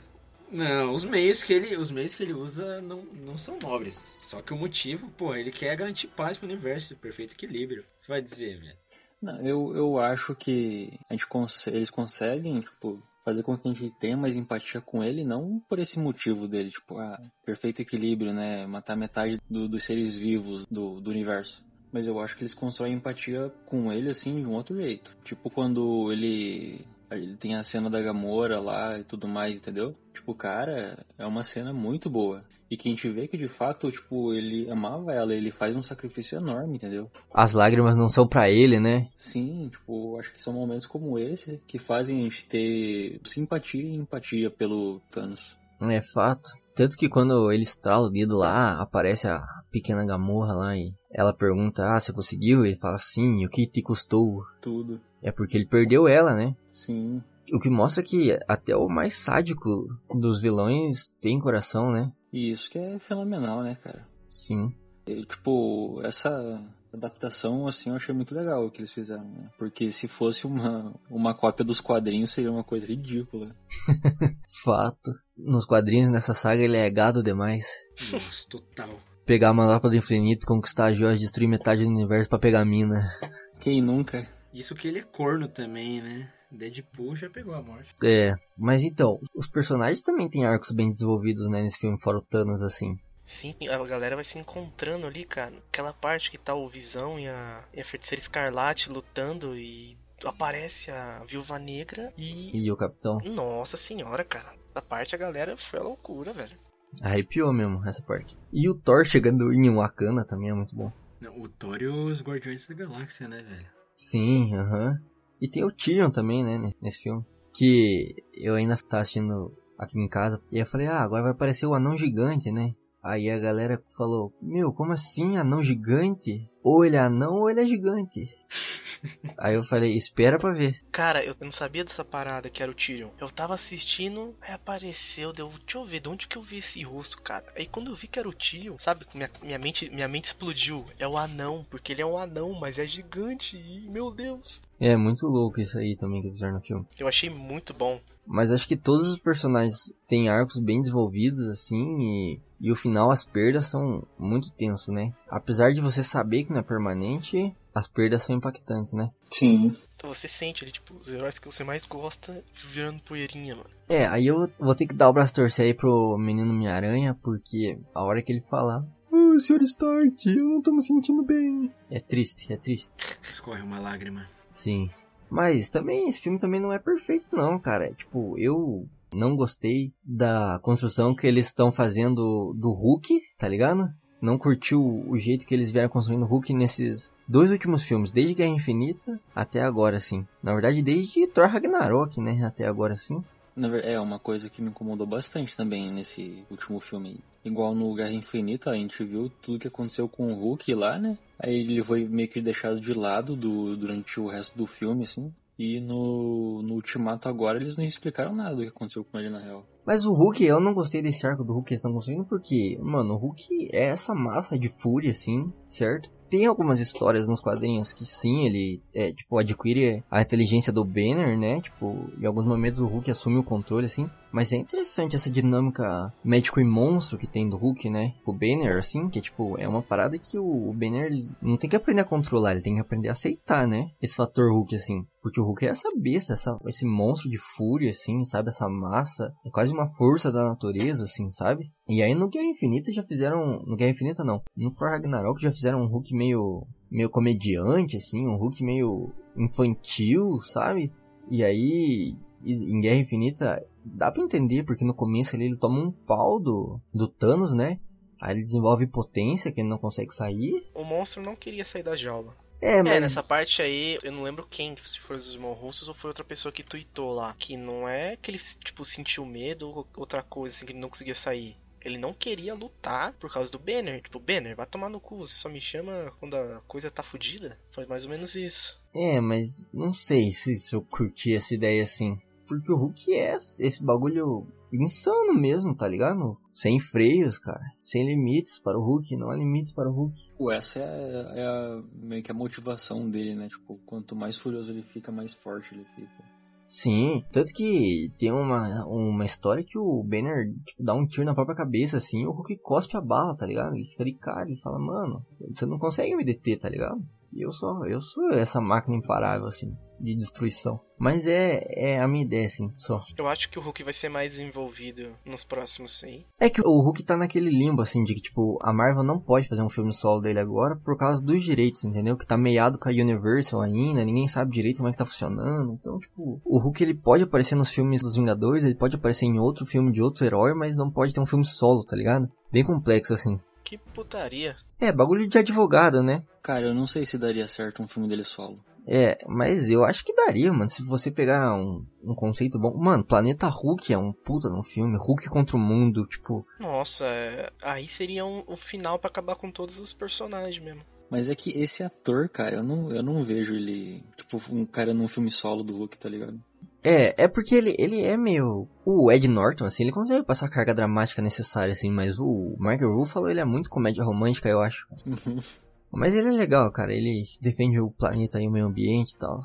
Não, os meios que ele, os meios que ele usa não, não são nobres. Só que o motivo, pô, ele quer garantir paz pro universo, perfeito equilíbrio. Você vai dizer, velho. Não, eu, eu acho que a gente cons eles conseguem, tipo, fazer com que a gente tenha mais empatia com ele, não por esse motivo dele, tipo, ah, perfeito equilíbrio, né? Matar metade do- dos seres vivos do, do universo. Mas eu acho que eles constroem empatia com ele, assim, de um outro jeito. Tipo, quando ele, ele tem a cena da Gamora lá e tudo mais, entendeu? Tipo, cara, é uma cena muito boa. E que a gente vê que, de fato, tipo, ele amava ela, ele faz um sacrifício enorme, entendeu? As lágrimas não são pra ele, né? Sim, tipo, acho que são momentos como esse que fazem a gente ter simpatia e empatia pelo Thanos. É fato. Tanto que quando ele estrala o dedo lá, aparece a pequena Gamorra lá e ela pergunta, ah, você conseguiu? Ele fala, sim, o que te custou? Tudo. É porque ele perdeu ela, né? Sim. O que mostra que até o mais sádico dos vilões tem coração, né? E isso que é fenomenal, né, cara? Sim. E, tipo, essa adaptação, assim, eu achei muito legal o que eles fizeram, né? Porque se fosse uma, uma cópia dos quadrinhos, seria uma coisa ridícula. Fato. Nos quadrinhos nessa saga ele é gado demais. Nossa, total. Pegar a manopla do infinito, conquistar a joia, destruir metade do universo pra pegar a mina. Quem nunca? Isso que ele é corno também, né? Deadpool já pegou a morte. É, mas então, os personagens também têm arcos bem desenvolvidos, né, nesse filme, fora o Thanos, assim. Sim, a galera vai se encontrando ali, cara. Aquela parte que tá o Visão e a, e a Feiticeira Escarlate lutando e aparece a Viúva Negra e... E o Capitão. Nossa senhora, cara. Essa parte a galera foi a loucura, velho. Arrepiou mesmo essa parte. E o Thor chegando em Wakanda também é muito bom. Não, o Thor e os Guardiões da Galáxia, né, velho? Sim, aham. E tem o Tyrion também, né, nesse- filme. Que eu ainda tava assistindo aqui em casa. E eu falei, ah, agora vai aparecer o anão gigante, né? Aí a galera falou, meu, como assim anão gigante? Ou ele é anão ou ele é gigante. Aí eu falei, espera pra ver. Cara, eu não sabia dessa parada que era o Tyrion. Eu tava assistindo, aí apareceu, deu, deixa eu ver, de onde que eu vi esse rosto, cara? Aí quando eu vi que era o Tyrion, sabe, minha, minha, mente, minha mente explodiu. É o anão, porque ele é um anão, mas é gigante, e, meu Deus. É, muito louco isso aí também que eles fizeram no filme. Eu achei muito bom. Mas acho que todos os personagens têm arcos bem desenvolvidos, assim, e, e o final, as perdas são muito tenso, né? Apesar de você saber que não é permanente, as perdas são impactantes, né? Sim. Então você sente ali, tipo, os heróis que você mais gosta virando poeirinha, mano. É, aí eu vou ter que dar o braço torcer aí pro menino Minha-Aranha, porque a hora que ele falar. Oh, Sr. Stark, eu não tô me sentindo bem. É triste, é triste. Escorre uma lágrima. Sim. Mas também, esse filme também não é perfeito não, cara. É, tipo, eu não gostei da construção que eles estão fazendo do Hulk, tá ligado? Não curtiu o jeito que eles vieram construindo o Hulk nesses dois últimos filmes, desde Guerra Infinita até agora, assim. Na verdade, desde Thor Ragnarok, né? Até agora, assim. É uma coisa que me incomodou bastante também nesse último filme. Igual no Guerra Infinita, a gente viu tudo que aconteceu com o Hulk lá, né? Aí ele foi meio que deixado de lado do, durante o resto do filme, assim. E no, no Ultimato agora eles não explicaram nada do que aconteceu com ele na real. Mas o Hulk, eu não gostei desse arco do Hulk que eles estão construindo porque, mano, o Hulk é essa massa de fúria, assim, certo? Tem algumas histórias nos quadrinhos que sim, ele é, tipo, adquire a inteligência do Banner, né? Tipo, em alguns momentos o Hulk assume o controle, assim. Mas é interessante essa dinâmica médico e monstro que tem do Hulk, né? O Banner, assim, que é tipo, é uma parada que o Banner não tem que aprender a controlar, ele tem que aprender a aceitar, né? Esse fator Hulk, assim. Porque o Hulk é essa besta, essa, esse monstro de fúria, assim, sabe? Essa massa. É quase uma força da natureza, assim, sabe? E aí no Guerra Infinita já fizeram. No Guerra Infinita não. No Thor Ragnarok já fizeram um Hulk meio. meio comediante, assim, um Hulk meio infantil, sabe? E aí. Em Guerra Infinita dá pra entender, porque no começo ali ele toma um pau do, do Thanos, né? Aí ele desenvolve potência que ele não consegue sair. O monstro não queria sair da jaula. É, mas... É, nessa parte aí, eu não lembro quem, se foi os irmãos russos ou foi outra pessoa que tweetou lá. Que não é que ele, tipo, sentiu medo ou outra coisa, assim, que ele não conseguia sair. Ele não queria lutar por causa do Banner. Tipo, Banner, vai tomar no cu, você só me chama quando a coisa tá fodida. Foi mais ou menos isso. É, mas não sei se, se eu curti essa ideia assim. Porque o Hulk é esse bagulho insano mesmo, tá ligado? Sem freios, cara. Sem limites para o Hulk, não há limites para o Hulk. Pô, essa é, é a, meio que a motivação dele, né? Tipo, quanto mais furioso ele fica, mais forte ele fica. Sim, tanto que tem uma, uma história que o Banner tipo, dá um tiro na própria cabeça, assim, e o Hulk cospe a bala, tá ligado? Ele fica de cara, ele fala, mano, você não consegue me deter, tá ligado? E eu sou, eu sou essa máquina imparável, assim, de destruição. Mas é, é a minha ideia, assim, só. Eu acho que o Hulk vai ser mais envolvido nos próximos, sim. É que o Hulk tá naquele limbo, assim, de que, tipo, a Marvel não pode fazer um filme solo dele agora por causa dos direitos, entendeu? Que tá meiado com a Universal ainda, ninguém sabe direito como é que tá funcionando. Então, tipo, o Hulk ele pode aparecer nos filmes dos Vingadores, ele pode aparecer em outro filme de outro herói, mas não pode ter um filme solo, tá ligado? Bem complexo, assim. Que putaria. É, bagulho de advogado, né? Cara, eu não sei se daria certo um filme dele solo. É, mas eu acho que daria, mano. Se você pegar um, um conceito bom. Mano, Planeta Hulk é um puta num filme. Hulk contra o mundo, tipo. Nossa, é... aí seria um, um final para acabar com todos os personagens mesmo. Mas é que esse ator, cara, eu não, eu não vejo ele, tipo, um cara num filme solo do Hulk, tá ligado? É, é porque ele, ele é meio. O Ed Norton, assim, ele consegue passar a carga dramática necessária, assim, mas o Mark Ruffalo, ele é muito comédia romântica, eu acho. mas ele é legal, cara, ele defende o planeta e o meio ambiente e tal.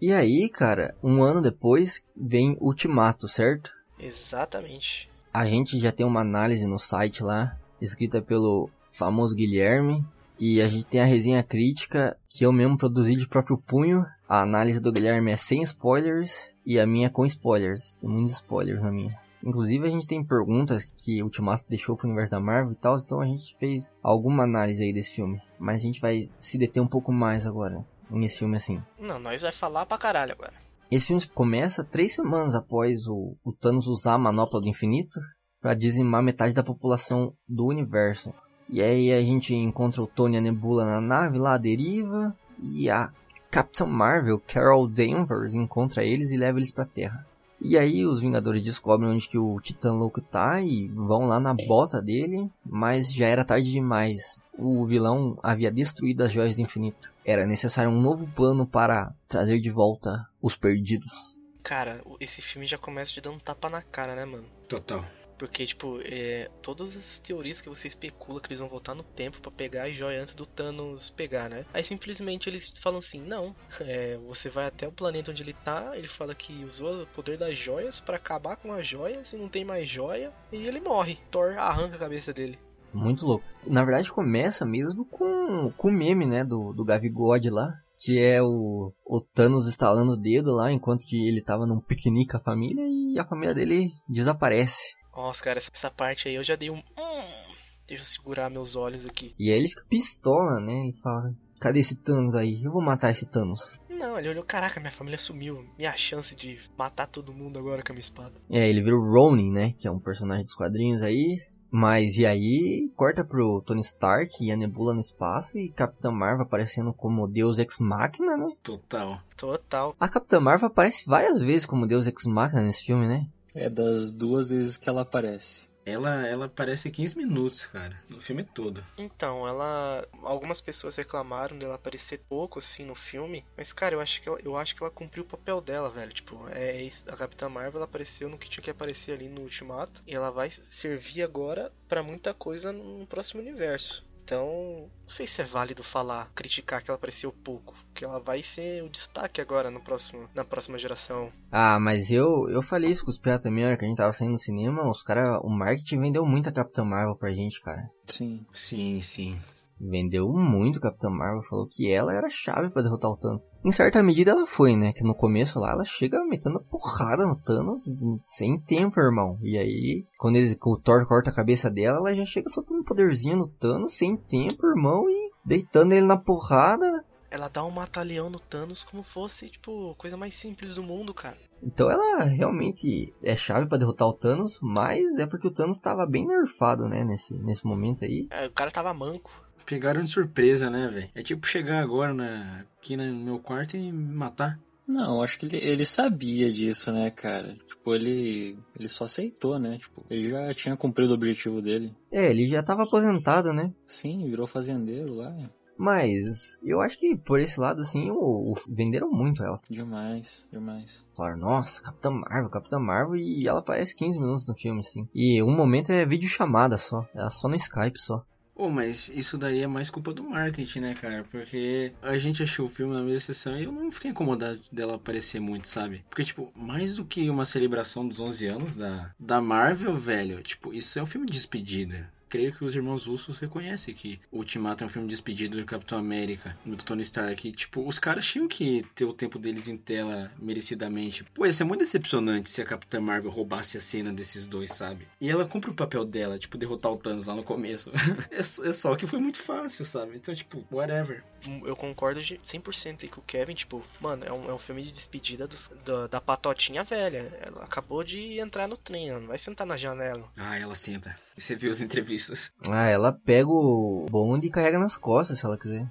E aí, cara, um ano depois vem Ultimato, certo? Exatamente. A gente já tem uma análise no site lá, escrita pelo famoso Guilherme, e a gente tem a resenha crítica que eu mesmo produzi de próprio punho. A análise do Guilherme é sem spoilers e a minha é com spoilers. Tem muitos spoilers na minha. Inclusive a gente tem perguntas que o Ultimato deixou pro universo da Marvel e tal, então a gente fez alguma análise aí desse filme. Mas a gente vai se deter um pouco mais agora nesse filme assim. Não, nós vai falar pra caralho agora. Esse filme começa três semanas após o, o Thanos usar a manopla do infinito para dizimar metade da população do universo. E aí a gente encontra o Tony e a Nebula na nave lá, à deriva. E a Capitã Marvel, Carol Danvers, encontra eles e leva eles pra Terra. E aí os Vingadores descobrem onde que o Titã Louco tá e vão lá na bota dele, mas já era tarde demais. o vilão havia destruído as joias do infinito. Era necessário um novo plano para trazer de volta os perdidos. Cara, esse filme já começa te dando um tapa na cara, né, mano? Total. Porque, tipo, é, todas as teorias que você especula que eles vão voltar no tempo para pegar a joia antes do Thanos pegar, né? Aí simplesmente eles falam assim: não, é, você vai até o planeta onde ele tá. Ele fala que usou o poder das joias para acabar com as joias e não tem mais joia. E ele morre. Thor arranca a cabeça dele. Muito louco. Na verdade, começa mesmo com, com o meme, né? Do, do Gavigode lá. Que é o, o Thanos estalando o dedo lá enquanto que ele tava num piquenique com a família e a família dele desaparece. Nossa, cara, essa parte aí eu já dei um. Hum, deixa eu segurar meus olhos aqui. E aí ele fica pistola, né? E fala: Cadê esse Thanos aí? Eu vou matar esse Thanos. Não, ele olhou: Caraca, minha família sumiu. Minha chance de matar todo mundo agora com a minha espada. É, ele vira o Ronin, né? Que é um personagem dos quadrinhos aí. Mas e aí, corta pro Tony Stark e a Nebula no espaço e Capitã Marvel aparecendo como Deus Ex Machina, né? Total. Total. A Capitã Marvel aparece várias vezes como Deus Ex Machina nesse filme, né? É das duas vezes que ela aparece. Ela, ela aparece 15 minutos, cara, no filme todo. Então, ela. Algumas pessoas reclamaram dela aparecer pouco assim no filme. Mas, cara, eu acho que ela, eu acho que ela cumpriu o papel dela, velho. Tipo, é a Capitã Marvel ela apareceu no que tinha que aparecer ali no Ultimato. E ela vai servir agora para muita coisa no próximo universo. Então, não sei se é válido falar, criticar que ela apareceu pouco, que ela vai ser o destaque agora no próximo, na próxima geração. Ah, mas eu eu falei isso com os piadas também, hora que a gente tava saindo no cinema, os cara, o marketing vendeu muito a Capitã Marvel pra gente, cara. Sim. Sim, sim. Vendeu muito Capitã Marvel, falou que ela era a chave para derrotar o Thanos. Em certa medida ela foi, né? Que no começo lá ela chega metendo porrada no Thanos sem tempo, irmão. E aí, quando ele, o Thor corta a cabeça dela, ela já chega soltando um poderzinho no Thanos sem tempo, irmão, e deitando ele na porrada. Ela dá um mata-leão no Thanos como fosse, tipo, coisa mais simples do mundo, cara. Então ela realmente é chave para derrotar o Thanos, mas é porque o Thanos tava bem nerfado, né, nesse, nesse momento aí. É, o cara tava manco. Pegaram de surpresa, né, velho? É tipo chegar agora na, aqui no meu quarto e me matar. Não, acho que ele, ele sabia disso, né, cara? Tipo, ele, ele só aceitou, né? Tipo, ele já tinha cumprido o objetivo dele. É, ele já tava aposentado, né? Sim, virou fazendeiro lá. Mas eu acho que por esse lado, assim, o, o venderam muito ela. Demais, demais. Falaram, nossa, Capitã Marvel, Capitã Marvel, e ela aparece 15 minutos no filme, assim. E um momento é vídeo chamada só. Ela só no Skype só. Oh, mas isso daí é mais culpa do marketing, né, cara? Porque a gente achou o filme na mesma sessão e eu não fiquei incomodado dela aparecer muito, sabe? Porque, tipo, mais do que uma celebração dos 11 anos da, da Marvel, velho, tipo, isso é um filme de despedida creio que os irmãos russos reconhecem que o Ultimato é um filme de despedida do Capitão América, do Tony Stark. tipo, os caras tinham que ter o tempo deles em tela merecidamente. Pô, ia ser muito decepcionante se a Capitã Marvel roubasse a cena desses dois, sabe? E ela cumpre o papel dela, tipo, derrotar o Thanos lá no começo. é, é só que foi muito fácil, sabe? Então, tipo, whatever. Eu concordo 100% aí com o Kevin, tipo, mano, é um, é um filme de despedida dos, da, da patotinha velha. Ela acabou de entrar no trem, não vai sentar na janela. Ah, ela senta. E você viu as entrevistas ah, ela pega o bonde e carrega nas costas se ela quiser.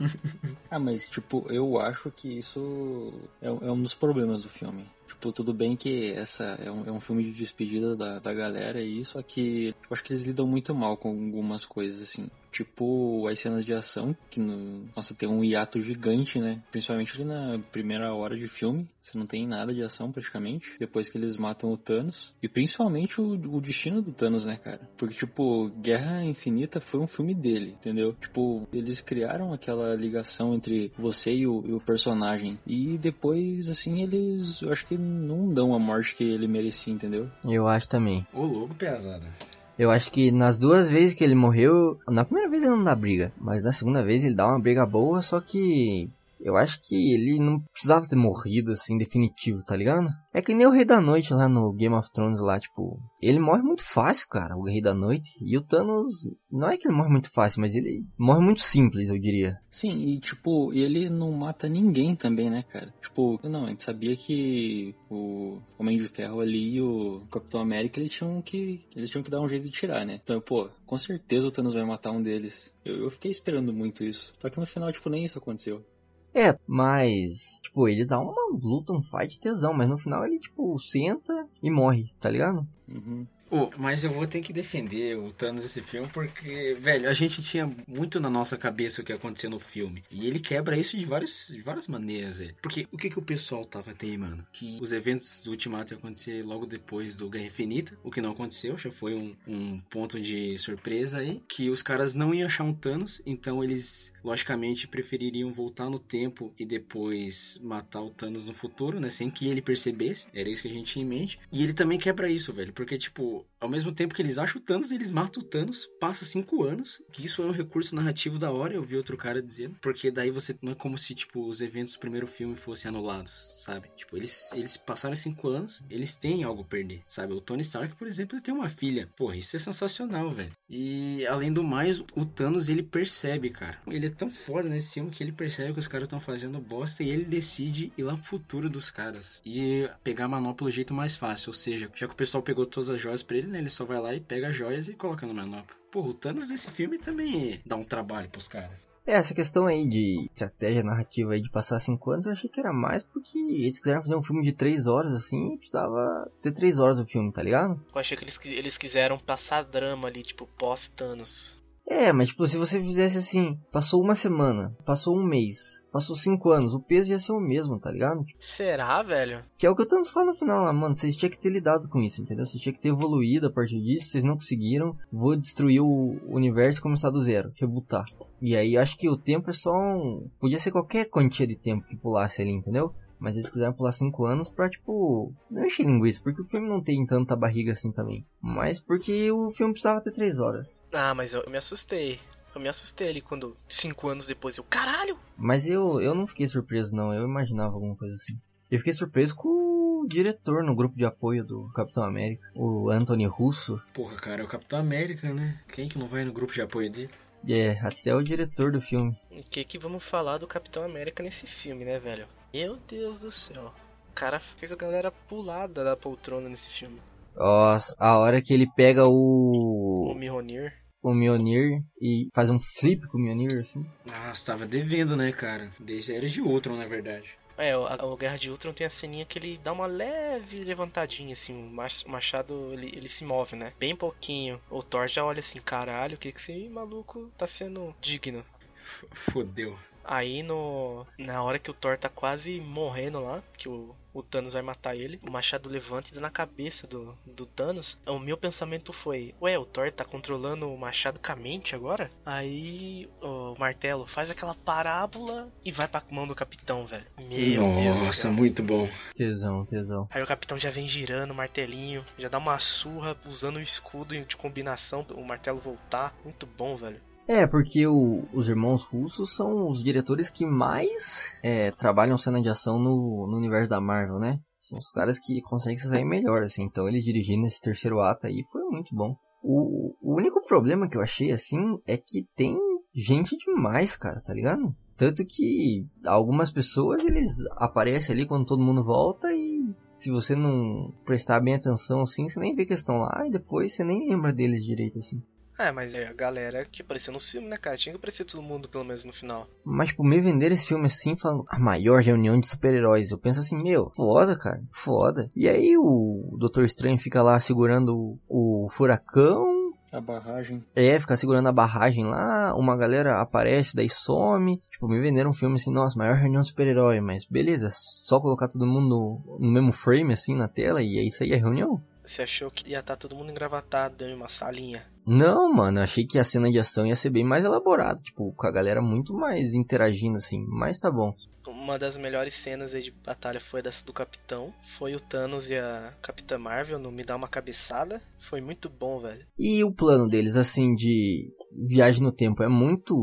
ah, mas tipo, eu acho que isso é, é um dos problemas do filme. Tipo, tudo bem que essa é um, é um filme de despedida da, da galera e isso, só que eu acho que eles lidam muito mal com algumas coisas, assim. Tipo, as cenas de ação, que no, nossa, tem um hiato gigante, né? Principalmente ali na primeira hora de filme, você não tem nada de ação praticamente. Depois que eles matam o Thanos. E principalmente o, o destino do Thanos, né, cara? Porque, tipo, Guerra Infinita foi um filme dele, entendeu? Tipo, eles criaram aquela ligação entre você e o, e o personagem. E depois, assim, eles, eu acho que não dão a morte que ele merecia, entendeu? Eu acho também. Ô, louco, pesada. Eu acho que nas duas vezes que ele morreu, na primeira vez ele não dá briga, mas na segunda vez ele dá uma briga boa, só que eu acho que ele não precisava ter morrido assim, definitivo, tá ligado? É que nem o Rei da Noite lá no Game of Thrones lá, tipo, ele morre muito fácil, cara, o Rei da Noite. E o Thanos, não é que ele morre muito fácil, mas ele morre muito simples, eu diria. Sim, e tipo, ele não mata ninguém também, né, cara? Tipo, não, a gente sabia que o Homem de Ferro ali e o Capitão América, eles tinham que eles tinham que dar um jeito de tirar, né? Então, pô, com certeza o Thanos vai matar um deles. Eu, eu fiquei esperando muito isso. Só que no final, tipo, nem isso aconteceu. É, mas, tipo, ele dá uma luta, um fight tesão, mas no final ele, tipo, senta e morre, tá ligado? Uhum. Oh, mas eu vou ter que defender o Thanos nesse filme porque, velho, a gente tinha muito na nossa cabeça o que ia acontecer no filme. E ele quebra isso de, vários, de várias maneiras, velho. Porque o que, que o pessoal tava teimando? Que os eventos do Ultimato iam acontecer logo depois do Guerra Infinita, o que não aconteceu, já foi um, um ponto de surpresa aí. Que os caras não iam achar um Thanos, então eles, logicamente, prefeririam voltar no tempo e depois matar o Thanos no futuro, né? Sem que ele percebesse. Era isso que a gente tinha em mente. E ele também quebra isso, velho. Porque, tipo, ao mesmo tempo que eles acham o Thanos, eles matam o Thanos, passa cinco anos, que isso é um recurso narrativo da hora, eu vi outro cara dizendo, porque daí você não é como se, tipo, os eventos do primeiro filme fossem anulados, sabe? Tipo, eles, eles passaram cinco anos, eles têm algo a perder, sabe? O Tony Stark, por exemplo, ele tem uma filha. Porra, isso é sensacional, velho. E, além do mais, o Thanos, ele percebe, cara. Ele é tão foda nesse filme que ele percebe que os caras estão fazendo bosta e ele decide ir lá pro futuro dos caras. E pegar a manopla do jeito mais fácil, ou seja, já que o pessoal pegou todas as joias pra ele, né? Ele só vai lá e pega as joias e coloca no manopla. Pô, o Thanos nesse filme também dá um trabalho pros caras. É, essa questão aí de estratégia narrativa aí de passar 5 anos, eu achei que era mais porque eles quiseram fazer um filme de 3 horas assim, precisava ter 3 horas o filme, tá ligado? Eu achei que eles, eles quiseram passar drama ali, tipo, pós-Thanos. É, mas tipo, se você fizesse assim, passou uma semana, passou um mês, passou cinco anos, o peso ia ser o mesmo, tá ligado? Será, velho? Que é o que o Thanos fala no final lá, mano, vocês tinham que ter lidado com isso, entendeu? Vocês tinham que ter evoluído a partir disso, vocês não conseguiram, vou destruir o universo e começar do zero, rebutar. E aí acho que o tempo é só um... Podia ser qualquer quantia de tempo que pulasse ali, entendeu? Mas eles quiseram pular 5 anos pra, tipo, não encher linguiça, porque o filme não tem tanta barriga assim também. Mas porque o filme precisava ter 3 horas. Ah, mas eu me assustei. Eu me assustei ali quando, 5 anos depois, eu, caralho! Mas eu, eu não fiquei surpreso, não. Eu imaginava alguma coisa assim. Eu fiquei surpreso com o diretor no grupo de apoio do Capitão América, o Anthony Russo. Porra, cara, é o Capitão América, né? Quem que não vai no grupo de apoio dele? É, até o diretor do filme. O que que vamos falar do Capitão América nesse filme, né, velho? Meu Deus do céu. O cara fez a galera pulada da poltrona nesse filme. Nossa, a hora que ele pega o. O Mjolnir. O Mjolnir e faz um flip com o Mjolnir, assim. Nossa, tava devendo, né, cara? Desde era de Ultron, na verdade. É, o, o Guerra de Ultron tem a ceninha que ele dá uma leve levantadinha, assim, o machado ele, ele se move, né? Bem pouquinho. O Thor já olha assim, caralho, o que que esse maluco tá sendo digno? Fodeu. Aí no. Na hora que o Thor tá quase morrendo lá, que o, o Thanos vai matar ele, o machado levanta e dá na cabeça do, do Thanos. O meu pensamento foi, ué, o Thor tá controlando o machado com a mente agora? Aí o martelo faz aquela parábola e vai pra mão do capitão, velho. Meu Nossa, Deus. Nossa, muito bom. Tesão, tesão. Aí o capitão já vem girando o martelinho, já dá uma surra usando o escudo de combinação, o martelo voltar. Muito bom, velho. É, porque o, os irmãos russos são os diretores que mais é, trabalham cena de ação no, no, universo da Marvel, né? São os caras que conseguem se sair melhor, assim. Então eles dirigindo esse terceiro ato aí foi muito bom. O, o único problema que eu achei, assim, é que tem gente demais, cara, tá ligado? Tanto que algumas pessoas, eles aparecem ali quando todo mundo volta e se você não prestar bem atenção, assim, você nem vê que estão lá e depois você nem lembra deles direito, assim. É, mas é a galera que apareceu no filme, né, cara? Tinha que aparecer todo mundo, pelo menos, no final. Mas, tipo, me vender esse filme assim, falando a maior reunião de super-heróis. Eu penso assim, meu, foda, cara, foda. E aí o Doutor Estranho fica lá segurando o, furacão. A barragem. É, fica segurando a barragem lá, uma galera aparece, daí some. Tipo, me venderam um filme assim, nossa, maior reunião de super-herói, mas beleza, só colocar todo mundo no, no mesmo frame, assim, na tela, e é isso aí, a reunião. Você achou que ia estar todo mundo engravatado em uma salinha? Não, mano, achei que a cena de ação ia ser bem mais elaborada, tipo, com a galera muito mais interagindo assim, mas tá bom. Uma das melhores cenas aí de batalha foi dessa do Capitão, foi o Thanos e a Capitã Marvel no Me Dá Uma Cabeçada, foi muito bom, velho. E o plano deles, assim, de viagem no tempo, é muito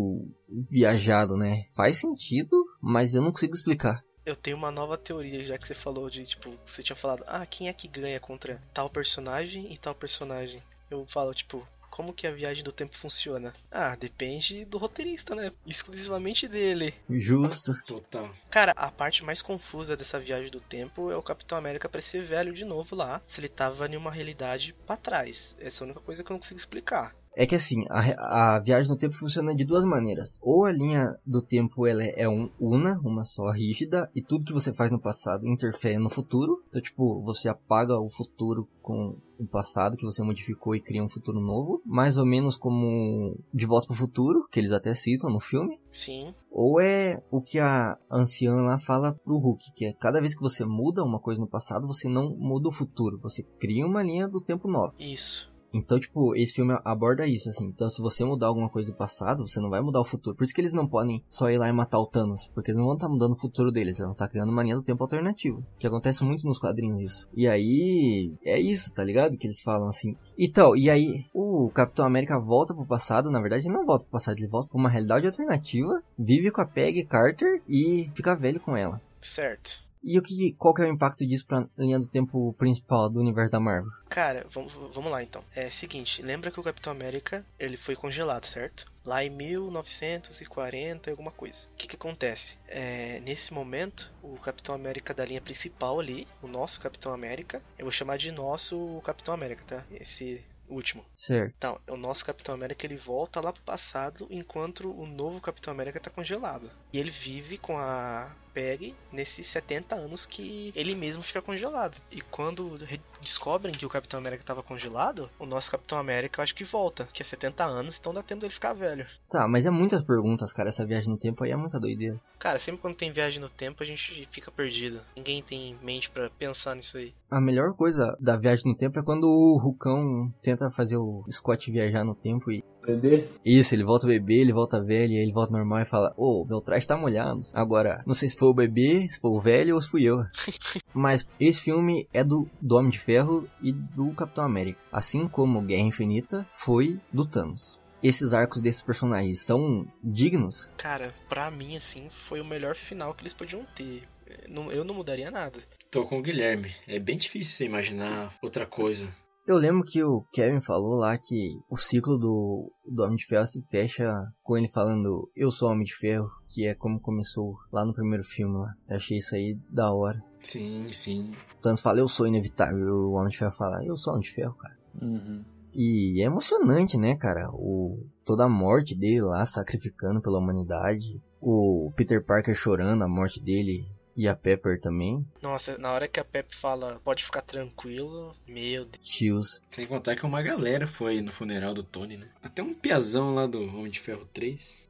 viajado, né? Faz sentido, mas eu não consigo explicar eu tenho uma nova teoria, já que você falou de, tipo, você tinha falado, ah, quem é que ganha contra tal personagem e tal personagem? Eu falo, tipo, como que a viagem do tempo funciona? Ah, depende do roteirista, né? Exclusivamente dele. Justo. Total. Cara, a parte mais confusa dessa viagem do tempo é o Capitão América parecer velho de novo lá, se ele tava em uma realidade para trás. Essa é a única coisa que eu não consigo explicar. É que assim, a, a, viagem no tempo funciona de duas maneiras. Ou a linha do tempo ela é um, una, uma só rígida, e tudo que você faz no passado interfere no futuro. Então, tipo, você apaga o futuro com o passado que você modificou e cria um futuro novo. Mais ou menos como De Volta pro Futuro, que eles até citam no filme. Sim. Ou é o que a anciã lá fala pro Hulk, que é cada vez que você muda uma coisa no passado, você não muda o futuro, você cria uma linha do tempo nova. Isso. Então, tipo, esse filme aborda isso, assim. Então, se você mudar alguma coisa do passado, você não vai mudar o futuro. Por isso que eles não podem só ir lá e matar o Thanos. Porque eles não vão estar tá mudando o futuro deles. Eles vão estar tá criando uma linha do tempo alternativo. Que acontece muito nos quadrinhos isso. E aí, é isso, tá ligado? Que eles falam assim. Então, e aí, o Capitão América volta pro passado. Na verdade, ele não volta pro passado, ele volta pra uma realidade alternativa. Vive com a Peggy Carter e fica velho com ela. Certo. E o que, qual que é o impacto disso pra linha do tempo principal do universo da Marvel? Cara, vamos, vamos lá então. É seguinte, lembra que o Capitão América ele foi congelado, certo? Lá em 1940 e alguma coisa. O que, que acontece? É, nesse momento, o Capitão América da linha principal ali, o nosso Capitão América, eu vou chamar de nosso Capitão América, tá? Esse último. Certo. Então, o nosso Capitão América ele volta lá pro passado enquanto o novo Capitão América tá congelado. E ele vive com a Peggy nesses 70 anos que ele mesmo fica congelado. E quando descobrem que o Capitão América estava congelado, o nosso Capitão América eu acho que volta, que é 70 anos, então dá tempo dele ficar velho. Tá, mas é muitas perguntas, cara, essa viagem no tempo aí é muita doideira. Cara, sempre quando tem viagem no tempo a gente fica perdido. Ninguém tem mente para pensar nisso aí. A melhor coisa da viagem no tempo é quando o Rucão tenta fazer o Scott viajar no tempo e Bebê? Isso, ele volta bebê, ele volta velho, aí ele volta normal e fala: Ô, oh, meu traje tá molhado. Agora, não sei se foi o bebê, se foi o velho ou se fui eu. Mas esse filme é do, do Homem de Ferro e do Capitão América. Assim como Guerra Infinita foi do Thanos esses arcos desses personagens são dignos? Cara, pra mim, assim, foi o melhor final que eles podiam ter. Eu não mudaria nada. Tô com o Guilherme. É bem difícil você imaginar outra coisa. Eu lembro que o Kevin falou lá que o ciclo do, do Homem de Ferro se fecha com ele falando Eu sou Homem de Ferro, que é como começou lá no primeiro filme lá. Eu achei isso aí da hora. Sim, sim. O Thanos fala Eu sou inevitável, o Homem de Ferro fala Eu sou Homem de Ferro, cara. Uhum. E é emocionante, né, cara? O, toda a morte dele lá, sacrificando pela humanidade. O Peter Parker chorando a morte dele e a Pepper também. Nossa, na hora que a Pepper fala, pode ficar tranquilo, meu Deus. Tios. Sem contar que uma galera foi no funeral do Tony, né? Até um piazão lá do Homem de Ferro 3.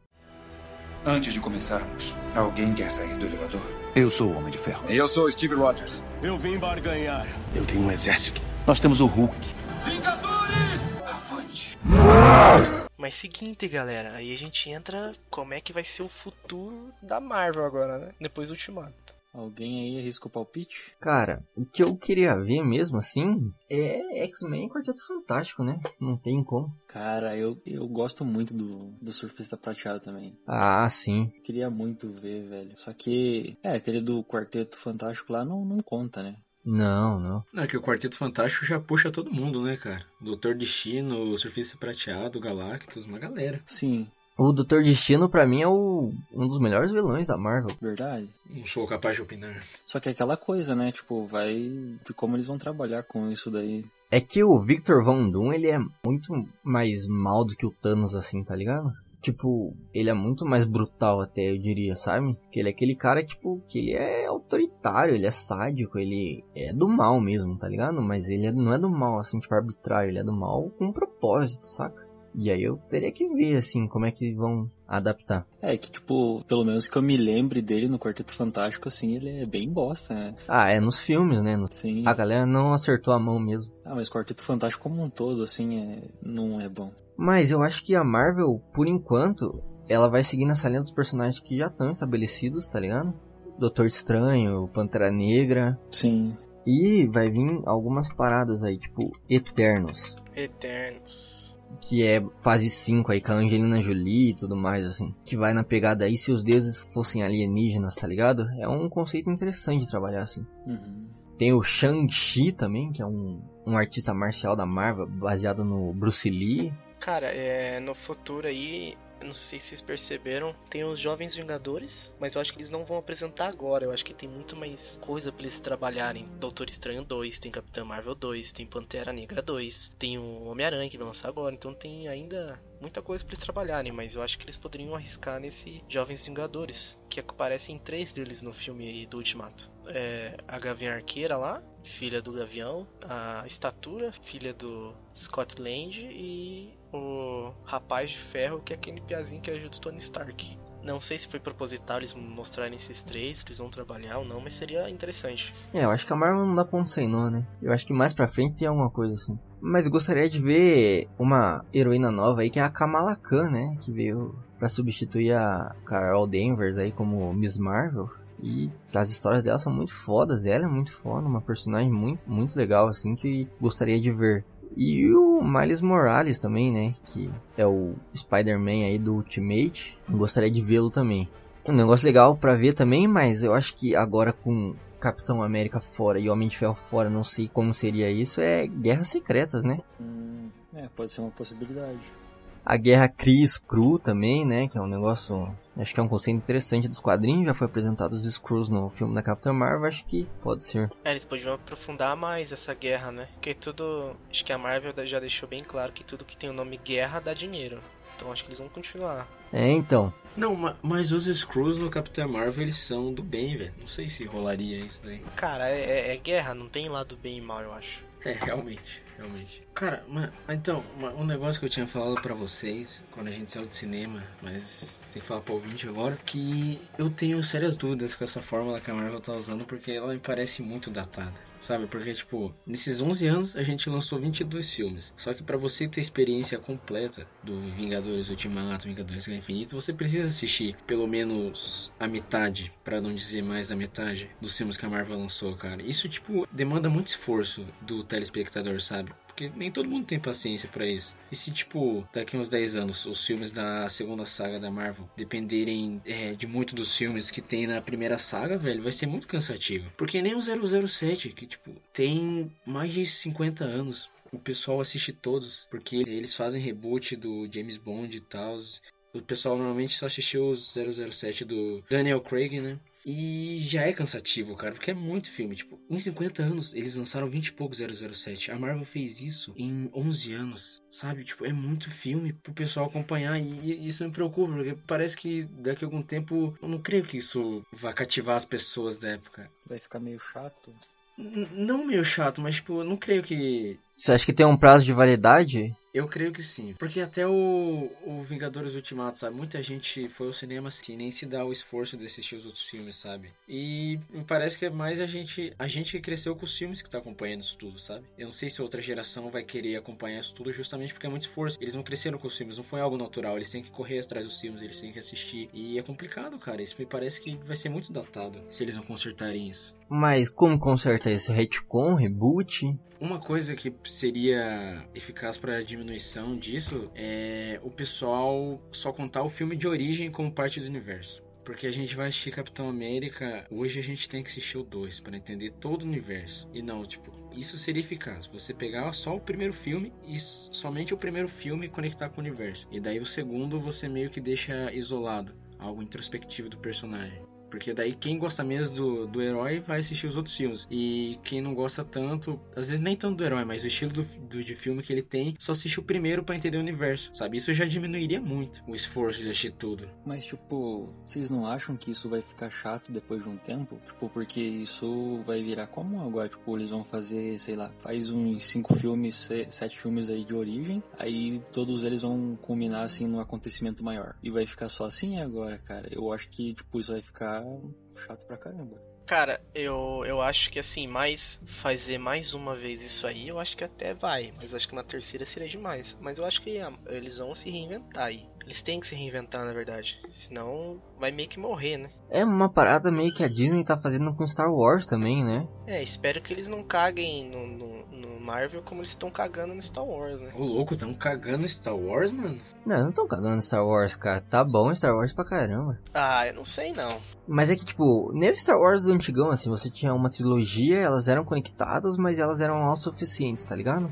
Antes de começarmos, alguém quer sair do elevador? Eu sou o Homem de Ferro. E eu sou o Steve Rogers. Eu vim barganhar. Eu tenho um exército. Nós temos o Hulk. Vingadores! Avante! Mas seguinte, galera, aí a gente entra como é que vai ser o futuro da Marvel agora, né? Depois do Ultimato. Alguém aí arrisca o palpite? Cara, o que eu queria ver mesmo assim é X-Men Quarteto Fantástico, né? Não tem como. Cara, eu, eu gosto muito do, do Surfista Prateado também. Ah, sim. Queria muito ver, velho. Só que, é, aquele do Quarteto Fantástico lá não, não conta, né? Não, não. Não, é que o Quarteto Fantástico já puxa todo mundo, né, cara? Doutor Destino, o Surfista Prateado, Galactus, uma galera. Sim. O Doutor Destino, para mim, é o, um dos melhores vilões da Marvel. Verdade. Não sou capaz de opinar. Só que é aquela coisa, né? Tipo, vai de como eles vão trabalhar com isso daí. É que o Victor Von Doom, ele é muito mais mal do que o Thanos, assim, tá ligado? Tipo, ele é muito mais brutal até, eu diria, sabe? Que ele é aquele cara, tipo, que ele é autoritário, ele é sádico, ele é do mal mesmo, tá ligado? Mas ele é, não é do mal, assim, tipo, arbitrário, ele é do mal com um propósito, saca? E aí eu teria que ver, assim, como é que vão adaptar. É, que tipo, pelo menos que eu me lembre dele no Quarteto Fantástico, assim, ele é bem bosta, né? Ah, é nos filmes, né? No... Sim. A galera não acertou a mão mesmo. Ah, mas Quarteto Fantástico como um todo, assim, é... não é bom. Mas eu acho que a Marvel, por enquanto, ela vai seguir nessa linha dos personagens que já estão estabelecidos, tá ligado? Doutor Estranho, Pantera Negra. Sim. E vai vir algumas paradas aí, tipo Eternos. Eternos que é fase 5 aí com a Angelina Jolie e tudo mais, assim. Que vai na pegada aí se os deuses fossem alienígenas, tá ligado? É um conceito interessante de trabalhar assim. Uhum. Tem o Shang-Chi também, que é um, um artista marcial da Marvel, baseado no Bruce Lee. Cara, é, no futuro aí, não sei se vocês perceberam, tem os Jovens Vingadores, mas eu acho que eles não vão apresentar agora. Eu acho que tem muito mais coisa pra eles trabalharem. Doutor Estranho 2, tem Capitã Marvel 2, tem Pantera Negra 2, tem o Homem-Aranha que vai lançar agora. Então tem ainda muita coisa pra eles trabalharem, mas eu acho que eles poderiam arriscar nesse Jovens Vingadores, que aparecem três deles no filme do Ultimato. É, a Gavião Arqueira lá, filha do Gavião, a Estatura, filha do Scott Lang e o Rapaz de Ferro, que é aquele piazinho que ajuda o Tony Stark. Não sei se foi proposital eles mostrarem esses três, que eles vão trabalhar ou não, mas seria interessante. É, eu acho que a Marvel não dá ponto sem nó, né? Eu acho que mais pra frente tem alguma coisa assim. Mas gostaria de ver uma heroína nova aí, que é a Kamala Khan, né? Que veio pra substituir a Carol Danvers aí como Miss Marvel. E as histórias dela são muito fodas, ela é muito foda, uma personagem muito, muito legal, assim, que gostaria de ver. E o Miles Morales também, né? Que é o Spider-Man aí do Ultimate. Gostaria de vê-lo também. Um negócio legal para ver também, mas eu acho que agora com Capitão América fora e Homem de Ferro fora, não sei como seria isso, é Guerras Secretas, né? Hum, é, pode ser uma possibilidade a guerra Cru também, né? Que é um negócio. Acho que é um conceito interessante dos quadrinhos. Já foi apresentado os Screws no filme da Capitã Marvel. Acho que pode ser. É, eles podiam aprofundar mais essa guerra, né? Porque tudo. Acho que a Marvel já deixou bem claro que tudo que tem o nome guerra dá dinheiro. Então acho que eles vão continuar. É, então. Não, mas os Screws no Capitã Marvel eles são do bem, velho. Não sei se rolaria isso daí. Cara, é, é, é guerra, não tem lado bem e mal, eu acho. É, realmente, realmente. Cara, mas, então, um negócio que eu tinha falado para vocês quando a gente saiu do cinema, mas tem que falar pro ouvinte agora, que eu tenho sérias dúvidas com essa fórmula que a Marvel tá usando, porque ela me parece muito datada. Sabe? Porque, tipo, nesses 11 anos a gente lançou 22 filmes. Só que para você ter a experiência completa do Vingadores Ultimato, Vingadores Guerra você precisa assistir pelo menos a metade, para não dizer mais da metade, dos filmes que a Marvel lançou, cara. Isso, tipo, demanda muito esforço do telespectador, sabe? Porque nem todo mundo tem paciência para isso. E se, tipo, daqui uns 10 anos os filmes da segunda saga da Marvel dependerem é, de muito dos filmes que tem na primeira saga, velho, vai ser muito cansativo. Porque nem o 007, que, tipo, tem mais de 50 anos. O pessoal assiste todos, porque eles fazem reboot do James Bond e tal. O pessoal normalmente só assistiu os 007 do Daniel Craig, né? E já é cansativo, cara, porque é muito filme. Tipo, em 50 anos eles lançaram 20 e poucos 007. A Marvel fez isso em 11 anos, sabe? Tipo, é muito filme pro pessoal acompanhar. E isso me preocupa, porque parece que daqui a algum tempo eu não creio que isso vá cativar as pessoas da época. Vai ficar meio chato. N não meio chato, mas tipo, eu não creio que. Você acha que tem um prazo de validade? Eu creio que sim. Porque até o, o Vingadores Ultimato, sabe? Muita gente foi ao cinema assim, nem se dá o esforço de assistir os outros filmes, sabe? E me parece que é mais a gente, a gente que cresceu com os filmes que tá acompanhando isso tudo, sabe? Eu não sei se outra geração vai querer acompanhar isso tudo justamente porque é muito esforço. Eles não cresceram com os filmes, não foi algo natural. Eles têm que correr atrás dos filmes, eles têm que assistir. E é complicado, cara. Isso me parece que vai ser muito datado se eles não consertarem isso. Mas como conserta esse retcon, reboot? Uma coisa que seria eficaz para diminuição disso é o pessoal só contar o filme de origem como parte do universo. Porque a gente vai assistir Capitão América, hoje a gente tem que assistir o 2 para entender todo o universo. E não, tipo, isso seria eficaz. Você pegar só o primeiro filme e somente o primeiro filme conectar com o universo. E daí o segundo você meio que deixa isolado, algo introspectivo do personagem. Porque daí quem gosta mesmo do, do herói vai assistir os outros filmes. E quem não gosta tanto, às vezes nem tanto do herói, mas o estilo do, do de filme que ele tem, só assiste o primeiro para entender o universo, sabe? Isso já diminuiria muito o esforço de assistir tudo. Mas, tipo, vocês não acham que isso vai ficar chato depois de um tempo? Tipo, porque isso vai virar como agora? Tipo, eles vão fazer, sei lá, faz uns cinco filmes, sete filmes aí de origem, aí todos eles vão culminar assim num acontecimento maior. E vai ficar só assim agora, cara. Eu acho que, tipo, isso vai ficar chato pra caramba. Cara, eu, eu acho que assim, mais fazer mais uma vez isso aí, eu acho que até vai, mas acho que uma terceira seria demais. Mas eu acho que ah, eles vão se reinventar aí. Eles têm que se reinventar, na verdade. Senão vai meio que morrer, né? É uma parada meio que a Disney tá fazendo com Star Wars também, né? É, espero que eles não caguem no, no, no Marvel como eles estão cagando no Star Wars, né? Ô louco, tão cagando Star Wars, mano? Não, não estão cagando Star Wars, cara. Tá bom Star Wars pra caramba. Ah, eu não sei não. Mas é que, tipo, nem Star Wars do antigão, assim, você tinha uma trilogia, elas eram conectadas, mas elas eram autossuficientes, tá ligado?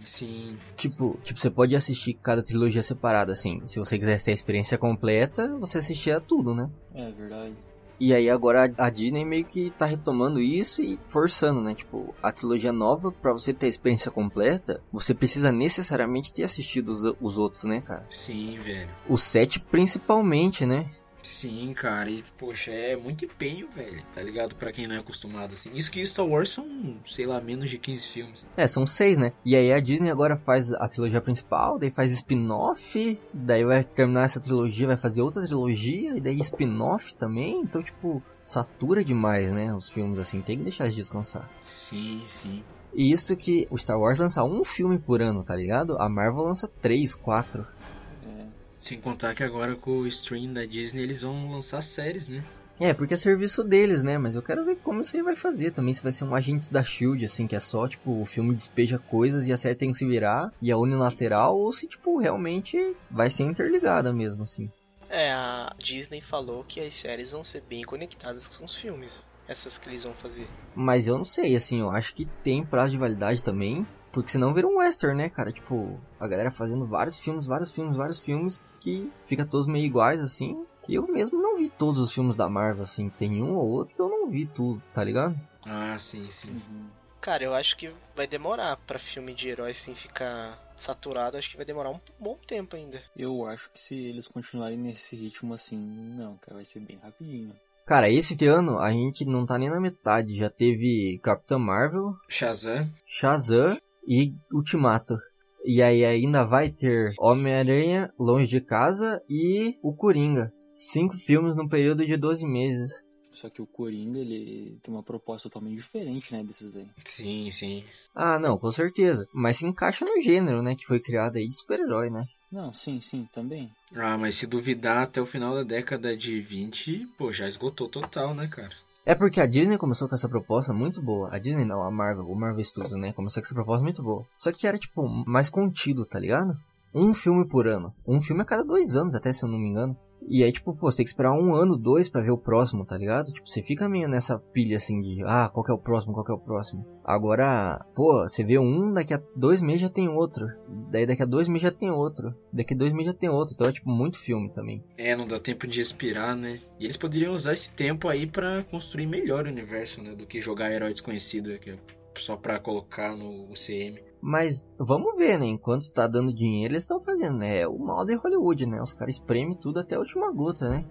Sim. Tipo, tipo, você pode assistir cada trilogia separada, assim. Se você quiser ter a experiência completa, você assistia tudo, né? É verdade. E aí agora a Disney meio que tá retomando isso e forçando, né? Tipo, a trilogia nova, pra você ter a experiência completa, você precisa necessariamente ter assistido os, os outros, né, cara? Sim, velho. O 7 principalmente, né? Sim, cara, e poxa, é muito empenho, velho, tá ligado? Pra quem não é acostumado, assim. Isso que Star Wars são, sei lá, menos de 15 filmes. É, são seis, né? E aí a Disney agora faz a trilogia principal, daí faz spin-off, daí vai terminar essa trilogia, vai fazer outra trilogia, e daí spin-off também, então, tipo, satura demais, né? Os filmes, assim, tem que deixar de descansar. Sim, sim. E isso que o Star Wars lança um filme por ano, tá ligado? A Marvel lança três, quatro. Sem contar que agora com o stream da Disney eles vão lançar séries, né? É, porque é serviço deles, né? Mas eu quero ver como isso aí vai fazer também. Se vai ser um Agentes da Shield, assim, que é só, tipo, o filme despeja coisas e a série tem que se virar e é unilateral, ou se, tipo, realmente vai ser interligada mesmo, assim. É, a Disney falou que as séries vão ser bem conectadas com os filmes. Essas que eles vão fazer. Mas eu não sei, assim, eu acho que tem prazo de validade também. Porque senão vira um western, né, cara? Tipo, a galera fazendo vários filmes, vários filmes, vários filmes que fica todos meio iguais, assim. E eu mesmo não vi todos os filmes da Marvel, assim. Tem um ou outro que eu não vi tudo, tá ligado? Ah, sim, sim. Uhum. Cara, eu acho que vai demorar pra filme de herói assim ficar saturado. Acho que vai demorar um bom tempo ainda. Eu acho que se eles continuarem nesse ritmo assim, não, cara, vai ser bem rapidinho. Cara, esse ano a gente não tá nem na metade. Já teve Capitã Marvel, Shazam. Shazam e Ultimato. E aí ainda vai ter Homem-Aranha, Longe de Casa e o Coringa. Cinco filmes no período de 12 meses. Só que o Coringa, ele tem uma proposta totalmente diferente, né, desses aí. Sim, sim. Ah, não, com certeza. Mas se encaixa no gênero, né, que foi criado aí de super-herói, né? Não, sim, sim, também. Ah, mas se duvidar até o final da década de 20, pô, já esgotou total, né, cara? É porque a Disney começou com essa proposta muito boa. A Disney não, a Marvel, o Marvel Studios, né? Começou com essa proposta muito boa. Só que era, tipo, mais contido, tá ligado? Um filme por ano. Um filme a cada dois anos, até se eu não me engano. E aí, tipo, pô, você tem que esperar um ano, dois para ver o próximo, tá ligado? Tipo, você fica meio nessa pilha assim de, ah, qual que é o próximo, qual que é o próximo. Agora, pô, você vê um, daqui a dois meses já tem outro. Daí daqui a dois meses já tem outro. Daqui a dois meses já tem outro. Então é, tipo, muito filme também. É, não dá tempo de respirar, né? E eles poderiam usar esse tempo aí para construir melhor o universo, né? Do que jogar herói desconhecido, é só pra colocar no UCM. Mas vamos ver, né? Enquanto tá dando dinheiro, eles estão fazendo, né? É o mal de Hollywood, né? Os caras espremem tudo até a última gota, né?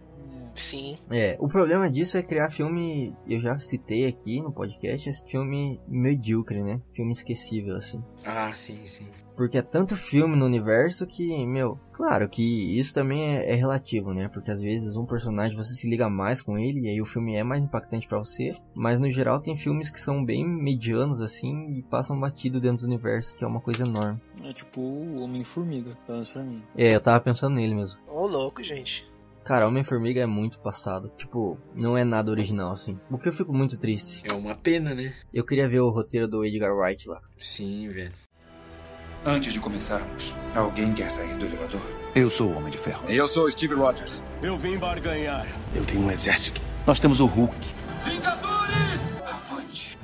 Sim. É, o problema disso é criar filme, eu já citei aqui no podcast, esse filme medíocre, né? Filme esquecível, assim. Ah, sim, sim. Porque é tanto filme no universo que, meu, claro que isso também é, é relativo, né? Porque às vezes um personagem você se liga mais com ele e aí o filme é mais impactante para você. Mas no geral tem filmes que são bem medianos, assim, e passam batido dentro do universo, que é uma coisa enorme. É tipo o Homem-Formiga, pelo menos pra mim. É, eu tava pensando nele mesmo. Ô, louco, gente. Cara, Homem-Formiga é muito passado. Tipo, não é nada original, assim. O que eu fico muito triste. É uma pena, né? Eu queria ver o roteiro do Edgar Wright lá. Sim, velho. Antes de começarmos, alguém quer sair do elevador? Eu sou o Homem de Ferro. E eu sou o Steve Rogers. Eu vim barganhar. Eu tenho um exército. Nós temos o Hulk. Vingadores! Avante!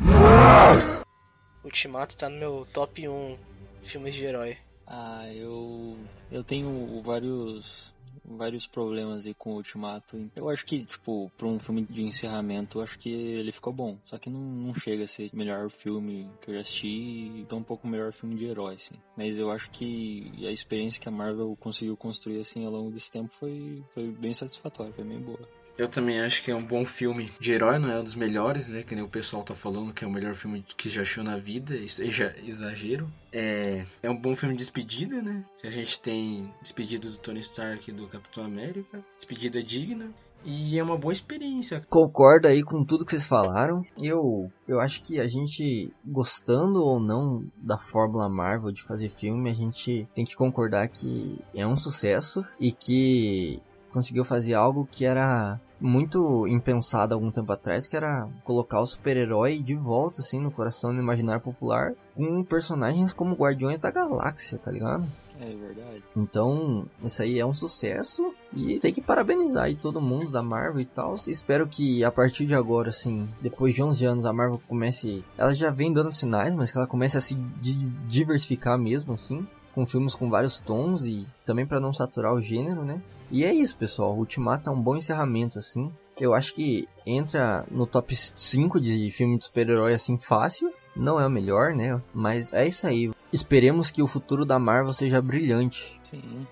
Ultimato tá no meu top 1 filmes de herói. Ah, eu. Eu tenho vários. Vários problemas aí com o Ultimato. Eu acho que, tipo, pra um filme de encerramento, eu acho que ele ficou bom. Só que não, não chega a ser o melhor filme que eu já assisti e tão um pouco melhor filme de herói, assim. Mas eu acho que a experiência que a Marvel conseguiu construir, assim, ao longo desse tempo foi, foi bem satisfatória, foi bem boa. Eu também acho que é um bom filme de herói, não é um dos melhores, né? Que nem o pessoal tá falando que é o melhor filme que já achou na vida, isso é exagero. É, é um bom filme de despedida, né? A gente tem despedida do Tony Stark e do Capitão América, despedida digna. E é uma boa experiência. Concordo aí com tudo que vocês falaram. Eu, eu acho que a gente, gostando ou não da fórmula Marvel de fazer filme, a gente tem que concordar que é um sucesso e que conseguiu fazer algo que era muito impensado algum tempo atrás, que era colocar o super-herói de volta, assim, no coração do imaginário popular, com personagens como Guardiões da Galáxia, tá ligado? É verdade. Então, isso aí é um sucesso e tem que parabenizar aí todo mundo da Marvel e tal. Espero que a partir de agora, assim, depois de 11 anos, a Marvel comece. Ela já vem dando sinais, mas que ela comece a se di- diversificar mesmo, assim, com filmes com vários tons e também para não saturar o gênero, né? E é isso, pessoal. Ultimato é um bom encerramento, assim. Eu acho que entra no top 5 de filme de super-herói, assim, fácil. Não é o melhor, né? Mas é isso aí. Esperemos que o futuro da Marvel seja brilhante. Sim.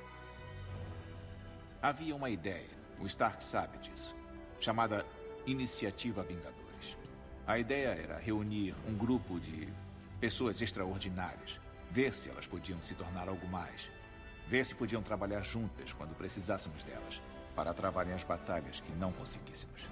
Havia uma ideia, o Stark sabe disso, chamada Iniciativa Vingadores. A ideia era reunir um grupo de pessoas extraordinárias, ver se elas podiam se tornar algo mais, ver se podiam trabalhar juntas quando precisássemos delas, para travarem as batalhas que não conseguíssemos.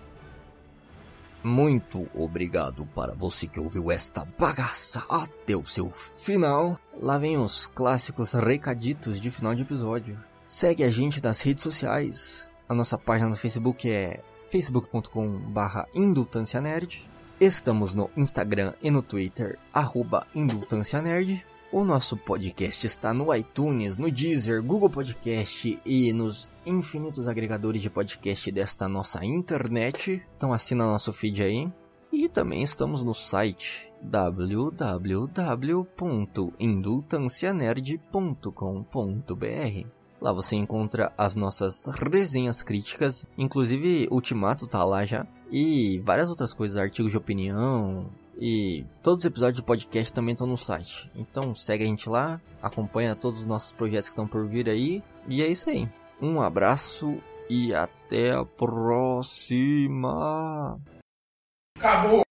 Muito obrigado para você que ouviu esta bagaça até o seu final. Lá vem os clássicos recaditos de final de episódio. Segue a gente nas redes sociais. A nossa página no Facebook é facebook.com/barra indultâncianerd. Estamos no Instagram e no Twitter, arroba indultâncianerd. O nosso podcast está no iTunes, no Deezer, Google Podcast e nos infinitos agregadores de podcast desta nossa internet. Então assina nosso feed aí. E também estamos no site www.indultancianerd.com.br. Lá você encontra as nossas resenhas críticas, inclusive Ultimato tá lá já, e várias outras coisas, artigos de opinião, e todos os episódios do podcast também estão no site. Então segue a gente lá, acompanha todos os nossos projetos que estão por vir aí. E é isso aí. Um abraço e até a próxima. Acabou!